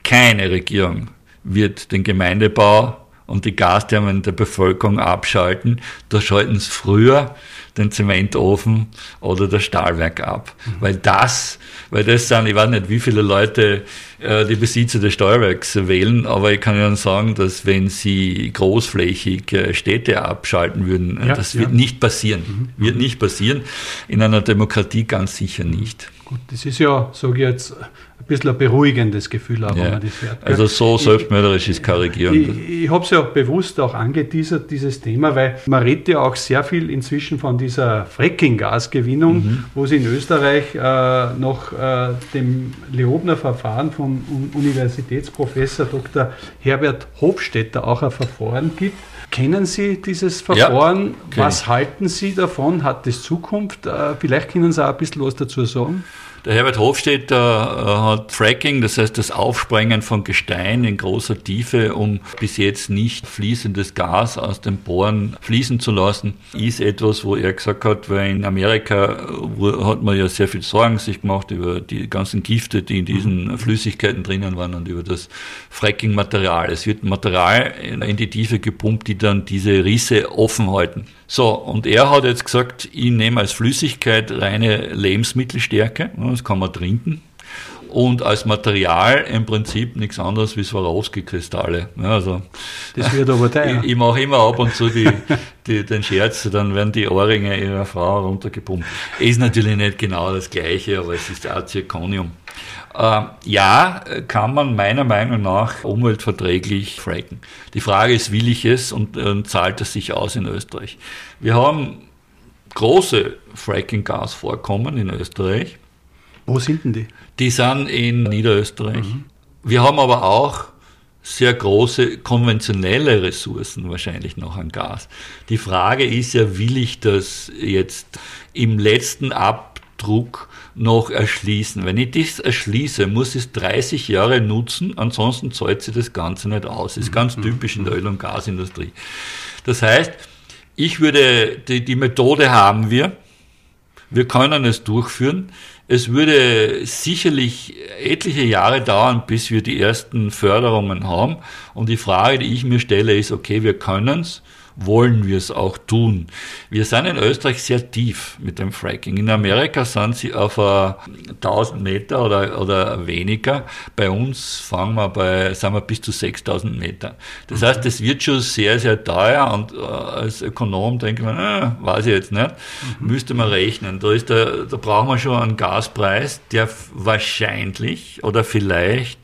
Keine Regierung wird den Gemeindebau und die Gasthermen der Bevölkerung abschalten. Da schalten sie früher den Zementofen oder das Stahlwerk ab. Mhm. Weil das, weil das sind, ich weiß nicht, wie viele Leute äh, die Besitzer des Stahlwerks wählen, aber ich kann Ihnen sagen, dass wenn sie großflächig äh, Städte abschalten würden, ja, das ja. wird nicht passieren. Mhm. Wird nicht passieren. In einer Demokratie ganz sicher nicht. Gut, das ist ja, sage ich jetzt, bisschen ein beruhigendes Gefühl, auch, ja. wenn man das hört. Also so selbstmörderisch ist Korrigieren. Ich, ich, habe es ja bewusst auch angeteasert, dieses Thema, weil man redet ja auch sehr viel inzwischen von dieser Fracking-Gasgewinnung, mhm. wo es in Österreich äh, nach äh, dem Leobner-Verfahren von Universitätsprofessor Dr. Herbert Hofstetter auch ein Verfahren gibt. Kennen Sie dieses Verfahren? Ja, was halten Sie davon? Hat es Zukunft? Äh, vielleicht können Sie auch ein bisschen was dazu sagen. Der Herbert Hofstetter äh, hat Fracking, das heißt das Aufsprengen von Gestein in großer Tiefe, um bis jetzt nicht fließendes Gas aus den Bohren fließen zu lassen, ist etwas, wo er gesagt hat, weil in Amerika hat man ja sehr viel Sorgen sich gemacht über die ganzen Gifte, die in diesen Flüssigkeiten drinnen waren und über das Fracking-Material. Es wird Material in die Tiefe gepumpt, die dann diese Risse offen halten. So, und er hat jetzt gesagt, ich nehme als Flüssigkeit reine Lebensmittelstärke, das kann man trinken, und als Material im Prinzip nichts anderes wie Swarovski-Kristalle. also, das wird aber teuer. Ich, ich mache immer ab und zu die, die, den Scherz, dann werden die Ohrringe ihrer Frau runtergepumpt. Ist natürlich nicht genau das Gleiche, aber es ist Azirconium. Äh, ja, kann man meiner Meinung nach umweltverträglich fracken. Die Frage ist, will ich es und äh, zahlt es sich aus in Österreich? Wir haben große Fracking-Gasvorkommen in Österreich. Wo sind denn die? Die sind in Niederösterreich. Mhm. Wir haben aber auch sehr große konventionelle Ressourcen wahrscheinlich noch an Gas. Die Frage ist ja, will ich das jetzt im letzten Abdruck noch erschließen. Wenn ich das erschließe, muss ich es 30 Jahre nutzen, ansonsten zahlt sich das Ganze nicht aus. Das ist ganz mhm. typisch in der Öl- und Gasindustrie. Das heißt, ich würde, die, die Methode haben wir, wir können es durchführen. Es würde sicherlich etliche Jahre dauern, bis wir die ersten Förderungen haben. Und die Frage, die ich mir stelle, ist, okay, wir können es wollen wir es auch tun. Wir sind in Österreich sehr tief mit dem Fracking. In Amerika sind sie auf uh, 1000 Meter oder, oder weniger. Bei uns fangen wir bei, sind wir bis zu 6000 Meter. Das heißt, das wird schon sehr, sehr teuer und uh, als Ökonom denke man, äh, weiß ich jetzt nicht, mhm. müsste man rechnen. Da, ist der, da brauchen wir schon einen Gaspreis, der wahrscheinlich oder vielleicht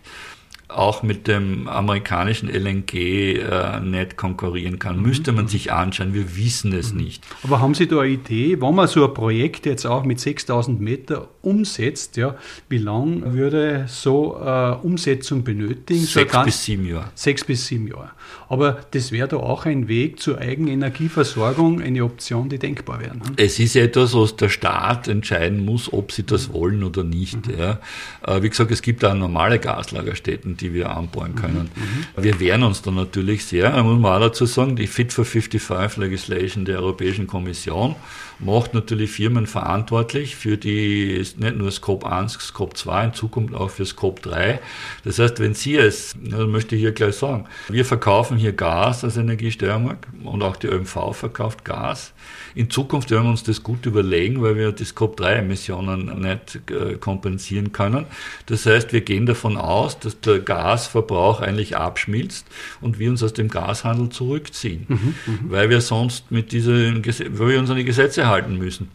auch mit dem amerikanischen LNG äh, nicht konkurrieren kann. Müsste man sich anschauen, wir wissen es mhm. nicht. Aber haben Sie da eine Idee, wenn man so ein Projekt jetzt auch mit 6000 Meter umsetzt, ja, wie lange würde so eine Umsetzung benötigen? Sechs so bis sieben Jahre. Sechs bis sieben Jahre. Aber das wäre da auch ein Weg zur Eigenenergieversorgung, eine Option, die denkbar wäre. Ne? Es ist etwas, was der Staat entscheiden muss, ob sie das wollen oder nicht. Mhm. Ja. Äh, wie gesagt, es gibt auch normale Gaslagerstätten, die wir anbauen mhm. können. Mhm. Wir wehren uns da natürlich sehr. Da muss man auch dazu sagen, die Fit for 55 Legislation der Europäischen Kommission macht natürlich Firmen verantwortlich für die, nicht nur Scope 1, Scope 2, in Zukunft auch für Scope 3. Das heißt, wenn Sie es, das möchte ich hier gleich sagen, wir verkaufen hier Gas als Energiesteuerung und auch die ÖMV verkauft Gas. In Zukunft werden wir uns das gut überlegen, weil wir die Scope-3-Emissionen nicht äh, kompensieren können. Das heißt, wir gehen davon aus, dass der Gasverbrauch eigentlich abschmilzt und wir uns aus dem Gashandel zurückziehen, mhm, mhm. weil wir sonst mit diesen, weil wir uns an die Gesetze halten müssen.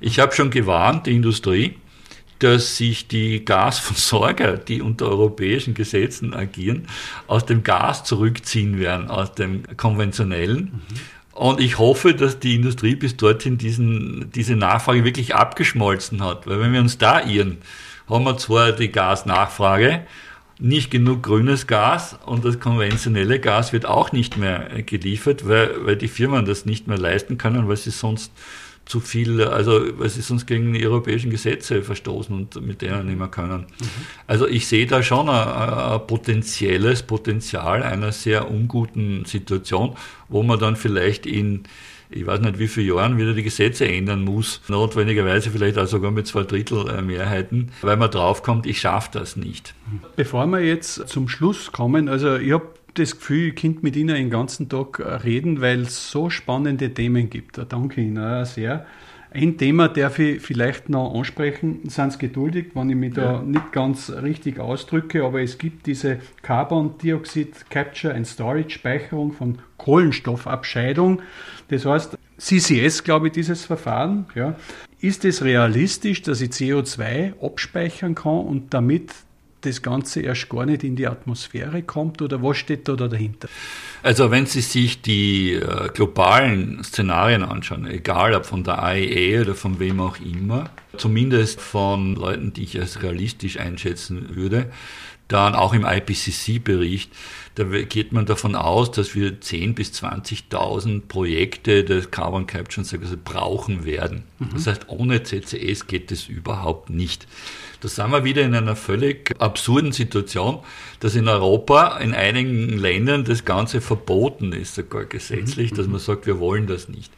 Ich habe schon gewarnt, die Industrie, dass sich die Gasversorger, die unter europäischen Gesetzen agieren, aus dem Gas zurückziehen werden, aus dem konventionellen. Mhm. Und ich hoffe, dass die Industrie bis dorthin diesen, diese Nachfrage wirklich abgeschmolzen hat. Weil wenn wir uns da irren, haben wir zwar die Gasnachfrage, nicht genug grünes Gas und das konventionelle Gas wird auch nicht mehr geliefert, weil, weil die Firmen das nicht mehr leisten können, weil sie sonst zu viel, also weil sie sonst gegen die europäischen Gesetze verstoßen und mit denen nicht mehr können. Mhm. Also ich sehe da schon ein, ein, potenzielles Potenzial einer sehr unguten Situation, wo man dann vielleicht in ich weiß nicht wie viele Jahren wieder die Gesetze ändern muss, notwendigerweise vielleicht auch sogar mit zwei Drittel äh, Mehrheiten, weil man draufkommt, ich schaffe das nicht. Bevor wir jetzt zum Schluss kommen, also ich habe das Gefühl, ich könnte mit Ihnen den ganzen Tag äh, reden, weil es so spannende Themen gibt. Da danke Ihnen sehr. Ein Thema darf ich vielleicht noch ansprechen. Sind Sie geduldig, wenn ich mich da nicht ganz richtig ausdrücke, aber es gibt diese Carbon Dioxid Capture and Storage Speicherung von Kohlenstoffabscheidung. Das heißt, CCS, glaube ich, dieses Verfahren. Ja. Ist es realistisch, dass ich CO2 abspeichern kann und damit das Ganze erst gar nicht in die Atmosphäre kommt oder was steht da dahinter? Also wenn Sie sich die äh, globalen Szenarien anschauen, egal ob von der IEA oder von wem auch immer, zumindest von Leuten, die ich als realistisch einschätzen würde, dann auch im IPCC-Bericht, da geht man davon aus, dass wir 10.000 bis 20.000 Projekte des Carbon Capture also brauchen werden. Mhm. Das heißt, ohne CCS geht es überhaupt nicht. Da sind wir wieder in einer völlig absurden Situation, dass in Europa in einigen Ländern das Ganze verboten ist, sogar gesetzlich, dass man sagt, wir wollen das nicht.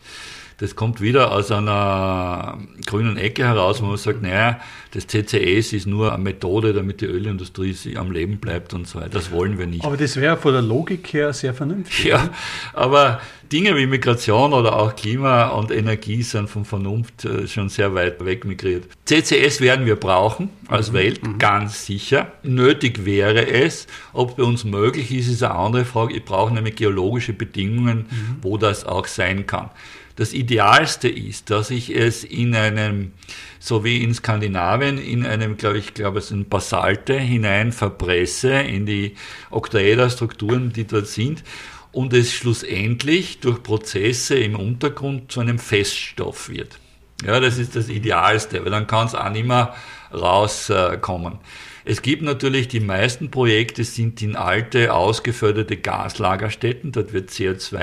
Das kommt wieder aus einer grünen Ecke heraus, wo man sagt, naja, das CCS ist nur eine Methode, damit die Ölindustrie am Leben bleibt und so weiter. Das wollen wir nicht. Aber das wäre von der Logik her sehr vernünftig. Ja, aber Dinge wie Migration oder auch Klima und Energie sind von Vernunft äh, schon sehr weit weg migriert. CCS werden wir brauchen als mhm. Welt, mhm. ganz sicher. Nötig wäre es. Ob es bei uns möglich ist, ist eine andere Frage. Ich brauche nämlich geologische Bedingungen, mhm. wo das auch sein kann. Das Idealste ist, dass ich es in einem, so wie in Skandinavien, in einem, glaube ich, glaube es sind Basalte hinein verpresse, in die Oktaederstrukturen, die dort sind, und es schlussendlich durch Prozesse im Untergrund zu einem Feststoff wird. Ja, das ist das Idealste, weil dann kann es auch nicht mehr rauskommen. Es gibt natürlich, die meisten Projekte sind in alte, ausgeförderte Gaslagerstätten, dort wird CO2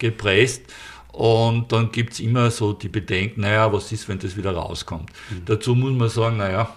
eingepresst und dann gibt es immer so die Bedenken, naja, was ist, wenn das wieder rauskommt? Mhm. Dazu muss man sagen, naja,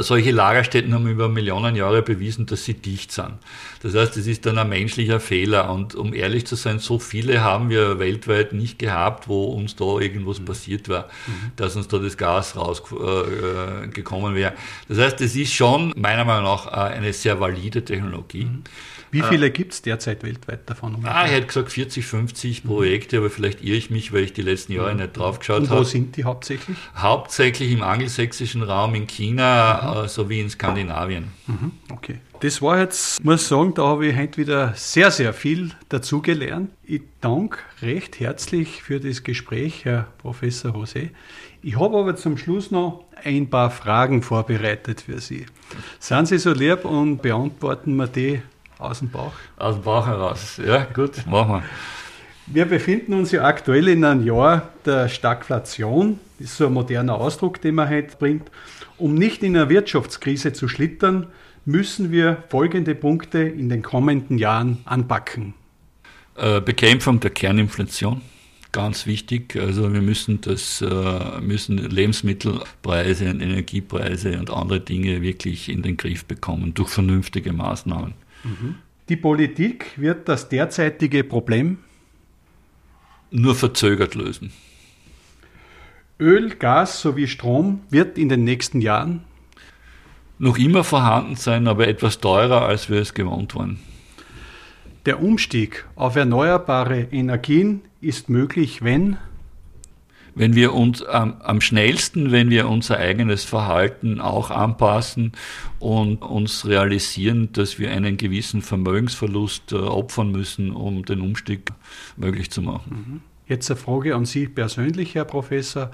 solche Lagerstätten haben über Millionen Jahre bewiesen, dass sie dicht sind. Das heißt, es ist dann ein menschlicher Fehler. Und um ehrlich zu sein, so viele haben wir weltweit nicht gehabt, wo uns da irgendwas mhm. passiert war, mhm. dass uns da das Gas rausgekommen äh, wäre. Das heißt, es ist schon meiner Meinung nach äh, eine sehr valide Technologie. Mhm. Wie viele äh, gibt es derzeit weltweit davon? Ah, ich hätte gesagt 40, 50 Projekte, aber vielleicht irre ich mich, weil ich die letzten Jahre nicht drauf geschaut habe. Wo sind die hauptsächlich? Hauptsächlich im angelsächsischen Raum, in China mhm. sowie in Skandinavien. Mhm. Okay. Das war jetzt, muss ich sagen, da habe ich heute wieder sehr, sehr viel dazugelernt. Ich danke recht herzlich für das Gespräch, Herr Professor José. Ich habe aber zum Schluss noch ein paar Fragen vorbereitet für Sie. Seien Sie so lieb und beantworten wir die aus dem Bauch? Aus dem Bauch heraus. Ja, gut, machen wir. Wir befinden uns ja aktuell in einem Jahr der Stagflation. Das ist so ein moderner Ausdruck, den man heute bringt. Um nicht in einer Wirtschaftskrise zu schlittern, müssen wir folgende Punkte in den kommenden Jahren anpacken. Äh, Bekämpfung der Kerninflation, ganz wichtig. Also wir müssen das äh, müssen Lebensmittelpreise und Energiepreise und andere Dinge wirklich in den Griff bekommen durch vernünftige Maßnahmen. Die Politik wird das derzeitige Problem nur verzögert lösen. Öl, Gas sowie Strom wird in den nächsten Jahren noch immer vorhanden sein, aber etwas teurer, als wir es gewohnt waren. Der Umstieg auf erneuerbare Energien ist möglich, wenn wenn wir uns ähm, am schnellsten, wenn wir unser eigenes Verhalten auch anpassen und uns realisieren, dass wir einen gewissen Vermögensverlust äh, opfern müssen, um den Umstieg möglich zu machen. Mhm. Jetzt eine Frage an Sie persönlich, Herr Professor.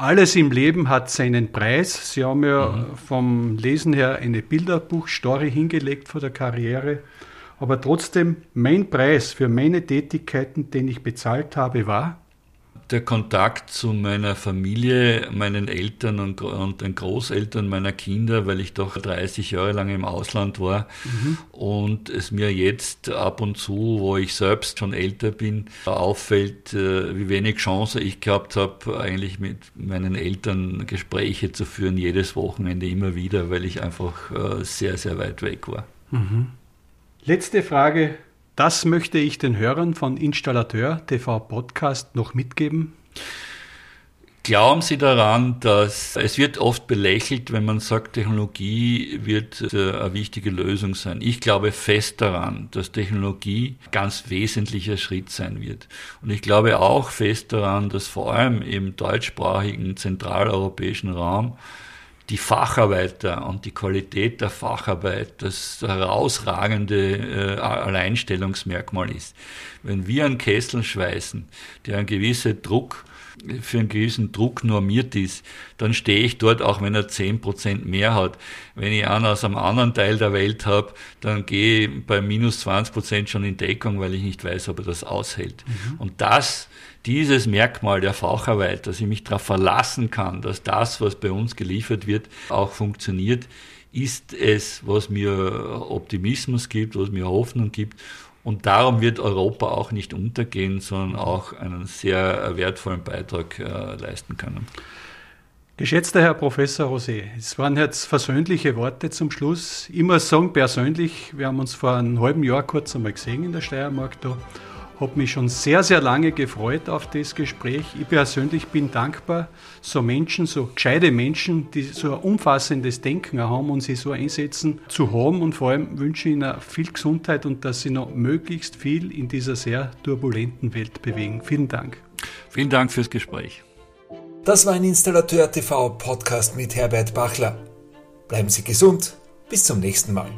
Alles im Leben hat seinen Preis. Sie haben ja mhm. vom Lesen her eine Bilderbuchstory hingelegt vor der Karriere. Aber trotzdem, mein Preis für meine Tätigkeiten, den ich bezahlt habe, war? Der Kontakt zu meiner Familie, meinen Eltern und, und, den Großeltern meiner Kinder, weil ich doch 30 Jahre lang im Ausland war mhm. und es mir jetzt ab und zu, wo ich selbst schon älter bin, auffällt, äh, wie wenig Chance ich gehabt habe, eigentlich mit meinen Eltern Gespräche zu führen, jedes Wochenende immer wieder, weil ich einfach äh, sehr, sehr weit weg war. Mhm. Letzte Frage das möchte ich den Hörern von Installateur TV Podcast noch mitgeben. Glauben Sie daran, dass es wird oft belächelt, wenn man sagt, Technologie wird äh, eine wichtige Lösung sein. Ich glaube fest daran, dass Technologie ganz wesentlicher Schritt sein wird. Und ich glaube auch fest daran, dass vor allem im deutschsprachigen zentraleuropäischen Raum die Facharbeiter und die Qualität der Facharbeit das herausragende äh, Alleinstellungsmerkmal ist. Wenn wir einen Kessel schweißen, der einen gewissen Druck für einen gewissen Druck normiert ist, dann stehe ich dort, auch wenn er 10% mehr hat. Wenn ich einen aus einem anderen Teil der Welt habe, dann gehe ich bei minus 20% schon in Deckung, weil ich nicht weiß, ob er das aushält. Mhm. Und das dieses Merkmal der Facharbeit, dass ich mich darauf verlassen kann, dass das, was bei uns geliefert wird, auch funktioniert, ist es, was mir Optimismus gibt, was mir Hoffnung gibt. Und darum wird Europa auch nicht untergehen, sondern auch einen sehr wertvollen Beitrag äh, leisten können. Geschätzter Herr Professor Rosé, es waren jetzt versöhnliche Worte zum Schluss. Immer sagen persönlich, wir haben uns vor einem halben Jahr kurz einmal gesehen in der Steiermark da habe mich schon sehr, sehr lange gefreut auf das Gespräch. Ich persönlich bin dankbar, so Menschen, so gescheite Menschen, die so ein umfassendes Denken haben und sich so einsetzen, zu haben. Und vor allem wünsche ich Ihnen viel Gesundheit und dass Sie noch möglichst viel in dieser sehr turbulenten Welt bewegen. Vielen Dank. Vielen Dank fürs Gespräch. Das war ein Installateur TV Podcast mit Herbert Bachler. Bleiben Sie gesund. Bis zum nächsten Mal.